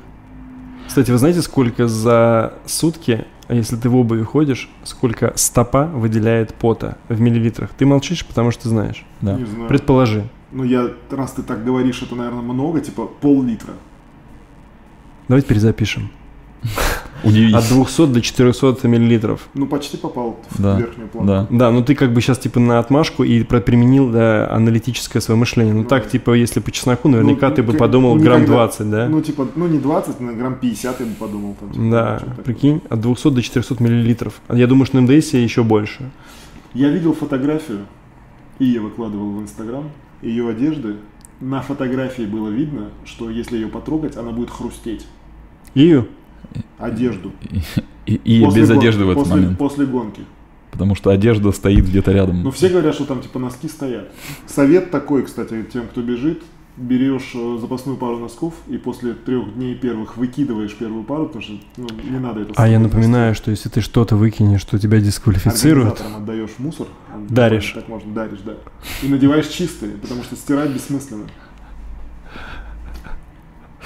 Кстати, вы знаете, сколько за сутки, а если ты в обуви ходишь, сколько стопа выделяет пота в миллилитрах? Ты молчишь, потому что знаешь. Да. Не знаю. Предположи. Ну, я, раз ты так говоришь, это, наверное, много, типа пол-литра. Давайте перезапишем. <laughs> Удивись. От 200 до 400 миллилитров. Ну, почти попал в Да, верхнюю планку. Да. Да, ну ты как бы сейчас типа на отмашку и применил да, аналитическое свое мышление. Ну Ну, так, типа, если по чесноку, наверняка Ну, ты бы как- подумал ну, грамм никогда- 20, да? Ну, типа, ну, не 20, на грамм 50 я бы подумал. Там, типа, да, прикинь, от 200 до 400 миллилитров. Я думаю, что на МДС еще больше. Я видел фотографию, и я выкладывал в Инстаграм, ее одежды. На фотографии было видно, что если ее потрогать, она будет хрустеть. Ию? Одежду. И, и После без гон- одежды в этот после, момент. После гонки. Потому что одежда стоит где-то рядом. Но все говорят, что там типа носки стоят. Совет такой, кстати, тем, кто бежит, берешь э, запасную пару носков и после трех дней первых выкидываешь первую пару, потому что ну, не надо это. А я напоминаю, носить. что если ты что-то выкинешь, то тебя дисквалифицируют. Отдаешь мусор. Даришь. Так можно, даришь, да. И надеваешь чистые, потому что стирать бессмысленно.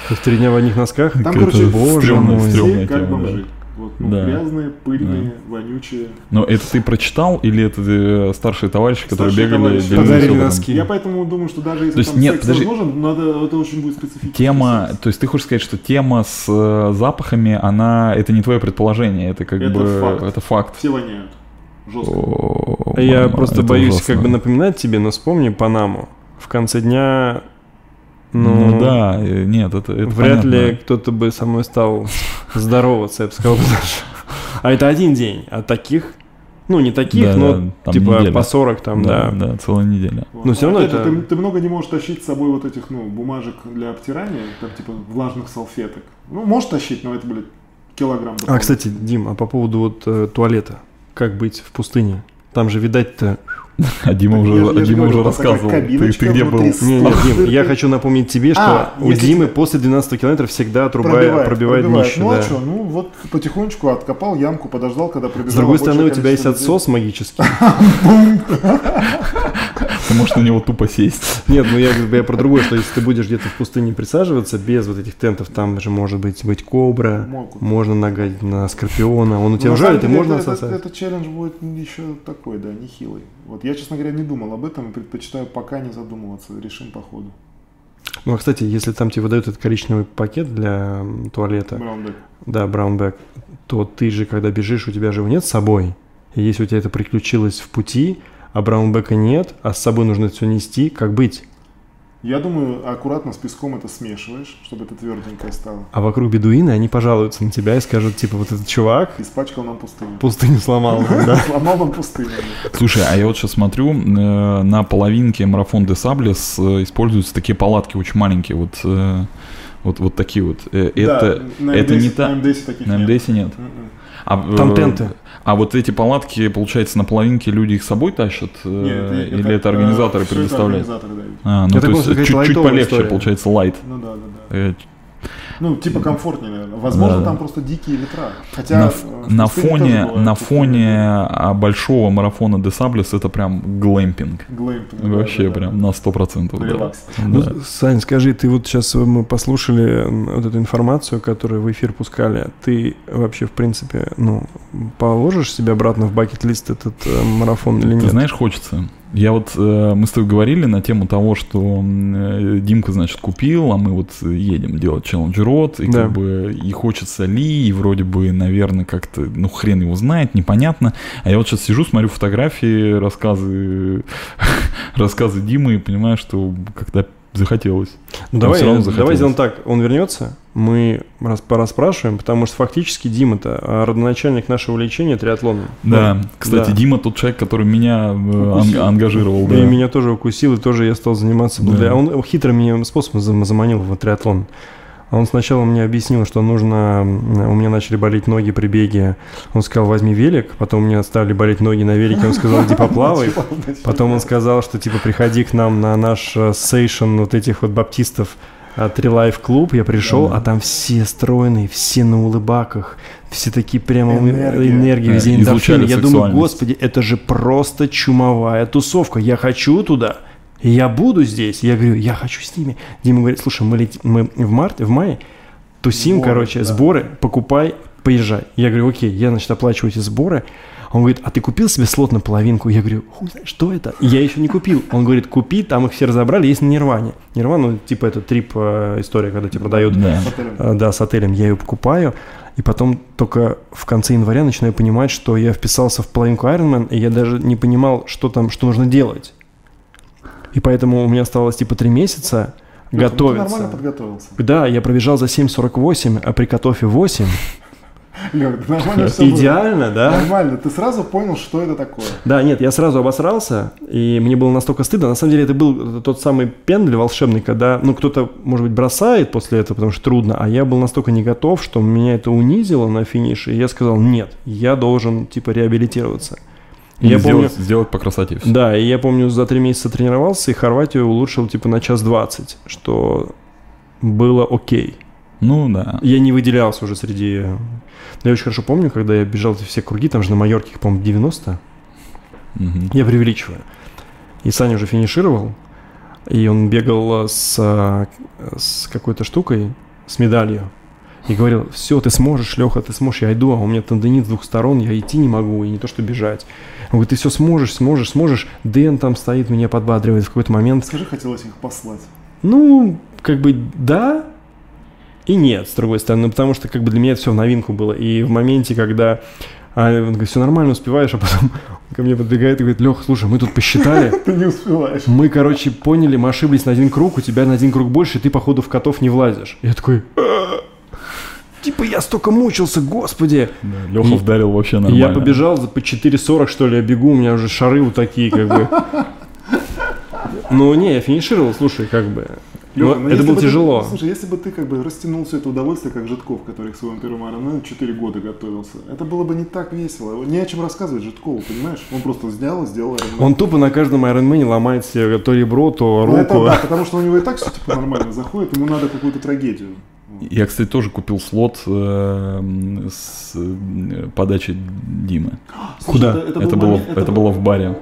Есть три дня в одних носках? Там, Это короче, боже стрёмная, мой. стрёмная все как да. бомжи. Вот, ну, Да. Грязные, пыльные, вонючие. Но это ты прочитал или это э, старшие товарищи, которые Старшие бегали, Подарили носки. Я поэтому думаю, что даже если То есть там нет, секс подожди. возможен, надо, это очень будет специфически. Тема, то есть ты хочешь сказать, что тема с э, запахами, она, это не твое предположение, это как Это бы, факт. это факт. Все воняют. Жестко. О, Я мама, просто боюсь ужасно. как бы напоминать тебе, но вспомни Панаму. В конце дня, ну, Ну, да, э, нет, это, это вряд понятно. ли кто-то бы со мной стал здороваться, я бы сказал. А это один день, а таких, ну не таких, Да, но да, там типа неделя. по 40 там, да, да. да, целая неделя. Вот. Но всё равно Опять это- Ты, ты много не можешь тащить с собой вот этих, ну, бумажек для обтирания, там, типа, влажных салфеток. Ну, можешь тащить, но это, блядь, килограмм. А, кстати, Дим, а по поводу вот э, туалета, как быть в пустыне? Там же, видать-то, А Дима Я же- уже, я же Дима говорю, уже рассказывал. Ты, ты где был? внутри Не, нет, Дим, я хочу напомнить тебе, что А, у Димы ты- после 12 километров всегда труба пробивает, днище. Ну да. а что, ну вот потихонечку откопал ямку, подождал, когда прибежал. С другой стороны, у тебя есть отсос магический. <laughs> <laughs> Ты можешь на него тупо сесть. Нет, ну я, я про другое, что если ты будешь где-то в пустыне присаживаться без вот этих тентов, там же может быть быть кобра, Могут. можно нагадить на скорпиона, он у тебя ужалит, и можно это, отсосать. это челлендж будет еще такой, да, нехилый. Вот я, честно говоря, не думал об этом и предпочитаю пока не задумываться, решим по ходу. Ну, а, кстати, если там тебе выдают этот коричневый пакет для туалета, Браунбэк. да, браунбэк, то ты же, когда бежишь, у тебя же его нет с собой. И если у тебя это приключилось в пути, а браунбека нет, а с собой нужно все нести, как быть? Я думаю, аккуратно с песком это смешиваешь, чтобы это тверденькое стало. А вокруг бедуины, они пожалуются на тебя и скажут, типа, вот этот чувак Испачкал нам пустыню. пустыню сломал. <laughs> да. Сломал нам пустыню. Слушай, а я вот сейчас смотрю, э, на половинке марафон де Саблес э, используются такие палатки очень маленькие, вот, э, вот, вот такие вот. Это, Да, на это МДС не та... На МДС таких На нет. МДС нет. Мгм. А, Там э, тенты. А вот эти палатки, получается, на половинке люди их с собой тащат? э, Нет, или это, организаторы всё это предоставляют? организаторы дают. А, ну Я то есть понял, что чуть, какая-то чуть лайтовая полегче, история. получается, лайт. Ну да, да, да. Ну, типа комфортнее, наверное. Возможно, Да, да. там просто дикие ветра. Хотя на, э, на фоне, на фоне а, большого марафона де Саблес это прям глэмпинг. глэмпинг, да, Вообще да, да. прям на 100%. да. Релакс. Ну, Да. Сань, скажи, ты вот сейчас мы послушали вот эту информацию, которую в эфир пускали. Ты вообще, в принципе, ну, положишь себе обратно в бакет-лист этот э, марафон или Ты нет? знаешь, хочется. Я вот, э, мы с тобой говорили на тему того, что э, Димка, значит, купил, а мы вот едем делать челлендж рот, и Да. как бы и хочется ли, и вроде бы, наверное, как-то, ну, хрен его знает, непонятно. А я вот сейчас сижу, смотрю фотографии, рассказы, <laughs> рассказы Димы и понимаю, что когда захотелось. Ну, давай, равно давай захотелось. сделаем так. Он вернется, мы раз порасспрашиваем, потому что фактически Дима-то а, родоначальник нашего увлечения триатлоном. Да, Ну, кстати, да. Дима тот человек, который меня э, ан- ангажировал. Да. И меня тоже укусил, и тоже я стал заниматься. Да. благодаря- Он хитрым меня способом зам- заманил в триатлон. Он сначала мне объяснил, что нужно... У меня начали болеть ноги при беге. Он сказал, возьми велик. Потом у меня стали болеть ноги на велике. Он сказал, иди поплавай. <laughs> Потом он сказал, что типа приходи к нам на наш э, сейшн вот этих вот баптистов э, Трилайф клуб. Я пришел, Да. а там все стройные, все на улыбаках. Все такие прямо Энергия. энергии, везде. Я думаю, господи, это же просто чумовая тусовка. Я хочу туда. Я буду здесь. Я говорю, я хочу с ними. Дима говорит, слушай, мы, летим, мы в марте, в мае тусим, Сборы, короче, да. сборы, покупай, поезжай. Я говорю, окей, я, значит, оплачиваю эти сборы. Он говорит, а ты купил себе слот на половинку? Я говорю, хуй знает, что это? Я еще не купил. Он говорит, купи, там их все разобрали, есть на Нирване. Нирвана, ну, типа, это трип э, история, когда тебе продают Да. С отелем. Э, да, с отелем я ее покупаю, и потом только в конце января начинаю понимать, что я вписался в половинку Ironman, и я даже не понимал, что там, что нужно делать. И поэтому у меня оставалось типа три месяца ну ты готовиться. нормально подготовился. Да, я пробежал за 7.48, а при котофе 8. Лёха, ты нормально было. Идеально, да? Нормально. Ты сразу понял, что это такое. Да, нет, я сразу обосрался, и мне было настолько стыдно. На самом деле это был тот самый пендель волшебный, когда, ну, кто-то, может быть, бросает после этого, потому что трудно, а я был настолько не готов, что меня это унизило на финише, и я сказал, нет, я должен, типа, реабилитироваться. И я сделать, помню, сделать по красоте все. да, и я помню, за три месяца тренировался, и Хорватию улучшил, типа, на час двадцать, что было окей. Ну да. Я не выделялся уже среди... Но я очень хорошо помню, когда я бежал эти все круги, там же на Майорке, их, по-моему, 90, Мгм. я преувеличиваю. И Саня уже финишировал, и он бегал э, с, э, с какой-то штукой, с медалью. И говорил, все, ты сможешь, Леха, ты сможешь, я иду, а у меня тендонит с двух сторон, я идти не могу, и не то что бежать. Он говорит, ты все сможешь, сможешь, сможешь. Дэн там стоит, меня подбадривает в какой-то момент. Скажи, хотелось их послать. Ну, как бы да и нет, с другой стороны, потому что как бы для меня это все в новинку было. И в моменте, когда а, он говорит, все нормально, успеваешь, а потом <laughs> ко мне подбегает и говорит, Лех, слушай, мы тут посчитали, <laughs> Ты не успеваешь. мы, короче, поняли, мы ошиблись на один круг, у тебя на один круг больше, и ты, походу, в котов не влазишь. Я такой, «А, типа, я столько мучился, господи. Леха И- вдарил вообще нормально. я побежал по 4.40, что ли, я бегу, у меня уже шары вот такие, как бы. Ну, не, я финишировал, слушай, как бы. Лёха, Ну, ну, это было бы ты- тяжело. слушай, если бы ты как бы растянул все это удовольствие, как Житков, который к своему первому Ironman 4 года готовился, это было бы не так весело. Не о чем рассказывать Житкову, понимаешь? Он просто взял и сделал Ironman. Он тупо на каждом Ironman ломает себе то ребро, то Ну, это руку. да, потому что у него и так все типа нормально заходит, ему надо какую-то трагедию. Я, кстати, тоже купил слот э, с э, подачей Димы. Слушай, Куда? Это, Это, был было, момент- это было в баре.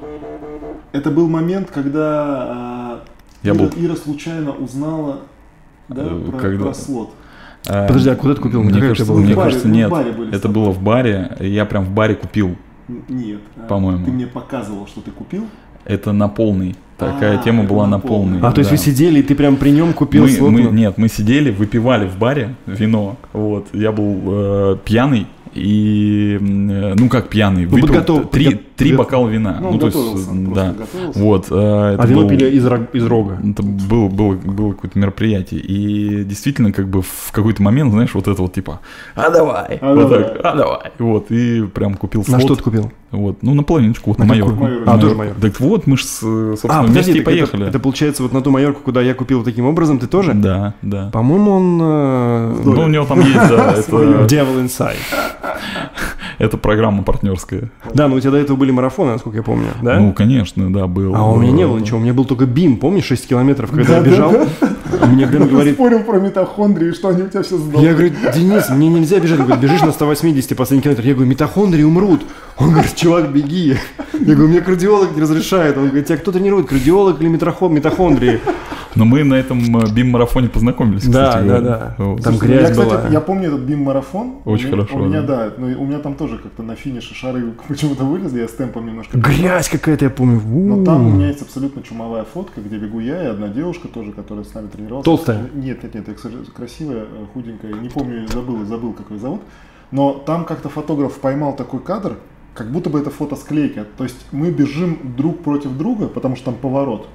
Это был момент, когда а, Я Ира, был- Ира случайно узнала да, Э, про, когда- про слот. Э, Подожди, а куда ты купил? Мне Какая кажется, это мне В баре- кажется, в нет. баре были с Это было в баре. Я прям в баре купил. Нет. а, По-моему. Ты мне показывал, что ты купил. Это на полный. Такая А, тема была на полный. А, то есть да. вы сидели, и ты прям при нем купил мы, слот? мы- нет, мы сидели, выпивали в баре вино. Вот. Я был э, пьяный. И, э, ну как пьяный, Ну, выпил подготов- три, подго- три бокала вина. Ну, Ну, то есть, да. готовился. Вот. э, А вино был- пили из, рог- из рога. Это было, было, было какое-то мероприятие. И действительно, как бы в какой-то момент, знаешь, вот это вот типа, а давай, А вот давай. так, а давай. Вот, и прям купил На слот. что ты купил? Вот, ну на половиночку, вот на, На майорку. Майорку. А, тоже майор. Так вот, мы же, собственно, А, вместе подожди, и так это, поехали. это получается вот на ту майорку, куда я купил таким образом, ты тоже? Да, да. По-моему, он... э, Ну, у него там есть, да, <laughs> это, Devil Inside. Это программа партнерская. Да, но у тебя до этого были марафоны, насколько я помню, да? Ну, конечно, да, был. а у меня не было ничего, у меня был только бим, помнишь, 6 километров, когда я бежал? <laughs> Мне Глен говорит, спорил про митохондрии, что они у тебя все сдохли. я говорю, Денис, мне нельзя бежать. Он говорит, бежишь на 180 последний километр. Я говорю, митохондрии умрут. Он говорит, чувак, беги. Я говорю, мне кардиолог не разрешает. Он говорит, тебя кто тренирует, кардиолог или митохон- митохондрии? Но мы на этом э, бим-марафоне познакомились, Да, кстати да, говоря. да. Вот. Там Слушай, грязь я, кстати, была. Я помню этот бим-марафон. Очень у меня, хорошо, У меня, да. да, у меня там тоже как-то на финише шары <laughs> почему-то вылезли, я с темпом немножко... Грязь какая-то, я помню. Но там у меня есть абсолютно чумовая фотка, где бегу я и одна девушка тоже, которая с нами тренировалась. Толстая? Нет, нет, нет, я, кстати, красивая, э, худенькая, не помню, забыл, забыл, как ее зовут. Но там как-то фотограф поймал такой кадр, как будто бы это фотосклейка. То есть мы бежим друг против друга, потому что там поворот.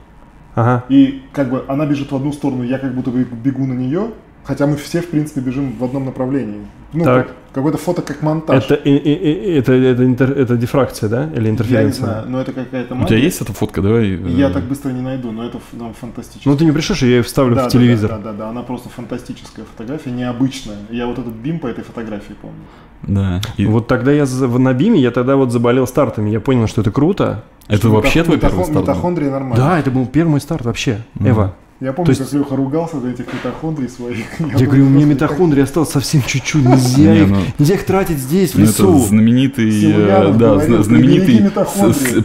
Ага. И как бы она бежит в одну сторону, я как будто бы бегу на нее, хотя мы все, в принципе, бежим в одном направлении. Ну, Так. как- какое-то фото как монтаж. Это, и- и- и- это, это, интер- это дифракция, да? Или я не интерференция? знаю, но это какая-то У магия. тебя есть эта фотка? Давай. э, Я так быстро не найду, но это ну, фантастически. Ну ты не пришлешь, и я ее вставлю Да, в да, телевизор. Да, да, да, она просто фантастическая фотография, необычная. Я вот этот бим по этой фотографии помню. Да. И Вот тогда я на биме, я тогда вот заболел стартами. Я понял, что это круто. это Что вообще твой первый старт? был? Митохондрии нормально. Да, это был первый старт вообще. Мгм. Эва. Я помню, То есть- как Леха ругался за этих митохондрий своих. <laughs> Я говорю, у меня митохондрии осталось совсем чуть-чуть. Нельзя, Не, их, ну- нельзя их тратить здесь, в Ну, лесу. это знаменитый, э, Силуянов да, знаменитый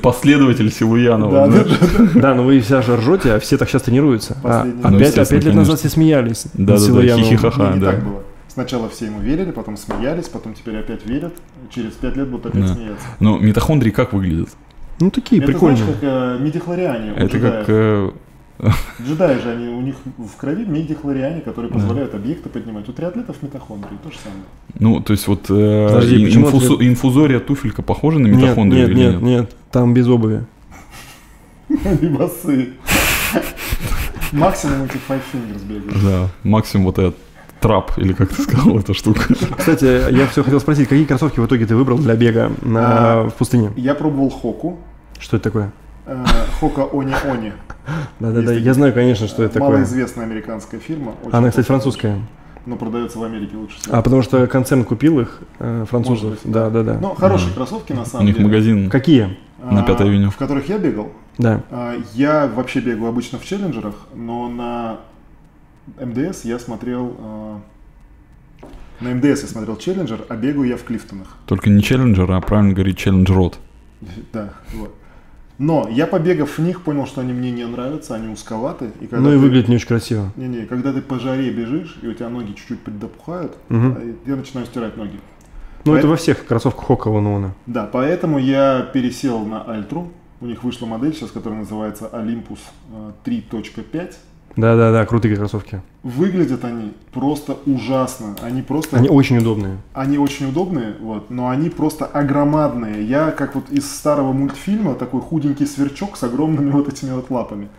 последователь Силуянова. Да, да. да, да. Да, но вы вся же ржете, а все так сейчас тренируются. А, Последний. а Ну, пять, а естественно, пять лет назад все смеялись. Да, да, да, хихихаха. Да. Сначала все ему верили, потом смеялись, потом теперь опять верят. Через пять лет будут опять Да. смеяться. Ну, митохондрии как выглядят? Ну, такие Это прикольные. знаешь, как э, мидихлориане Это джедаев. как... э, <laughs> Джедаи же, они, у них в крови мидихлориане, которые позволяют объекты поднимать. У триатлетов митохондрии то же самое. Ну, то есть вот э, Подожди, инфузо- ты- инфузория туфелька похожа на Нет, митохондрию нет, или нет, нет, там без обуви. <laughs> И басы. <laughs> Максимум этих Five Fingers бегают. Да, максимум вот этот трап, или как ты сказал, <laughs> эта штука. Кстати, я все хотел спросить, какие кроссовки в итоге ты выбрал для бега на, А, в пустыне? Я пробовал Хоку. Что это такое? э, Хока Они Они. Да-да-да, я знаю, конечно, что это такое. Малоизвестная американская фирма. Она, кстати, французская. Но продается в Америке лучше всего. А потому что концерн купил их, э, французов. Быть. Да, да, да. Ну, хорошие кроссовки на У самом них деле. магазин. Какие? на А, Пятой авеню. В которых я бегал. Да. А, Я вообще бегаю обычно в челленджерах, но на МДС я смотрел... а, На МДС я смотрел челленджер, а бегаю я в Клифтонах. Только не челленджер, а правильно говорить челлендж рот. <laughs> Да, вот. Но я побегав в них, понял, что они мне не нравятся, они узковаты. И когда Ну и ты- выглядит не очень красиво. Не-не, когда ты по жаре бежишь, и у тебя ноги чуть-чуть подопухают, Мгм. а я начинаю стирать ноги. Ну это Поэт- во всех кроссовках Хока Вануона. Да, поэтому я пересел на Альтру. У них вышла модель сейчас, которая называется Olympus э, 3.5. Да-да-да, крутые кроссовки. Выглядят они просто ужасно. Они просто... Они очень удобные. Они очень удобные, вот, но они просто огромадные. Я как вот из старого мультфильма такой худенький сверчок с огромными вот этими вот лапами.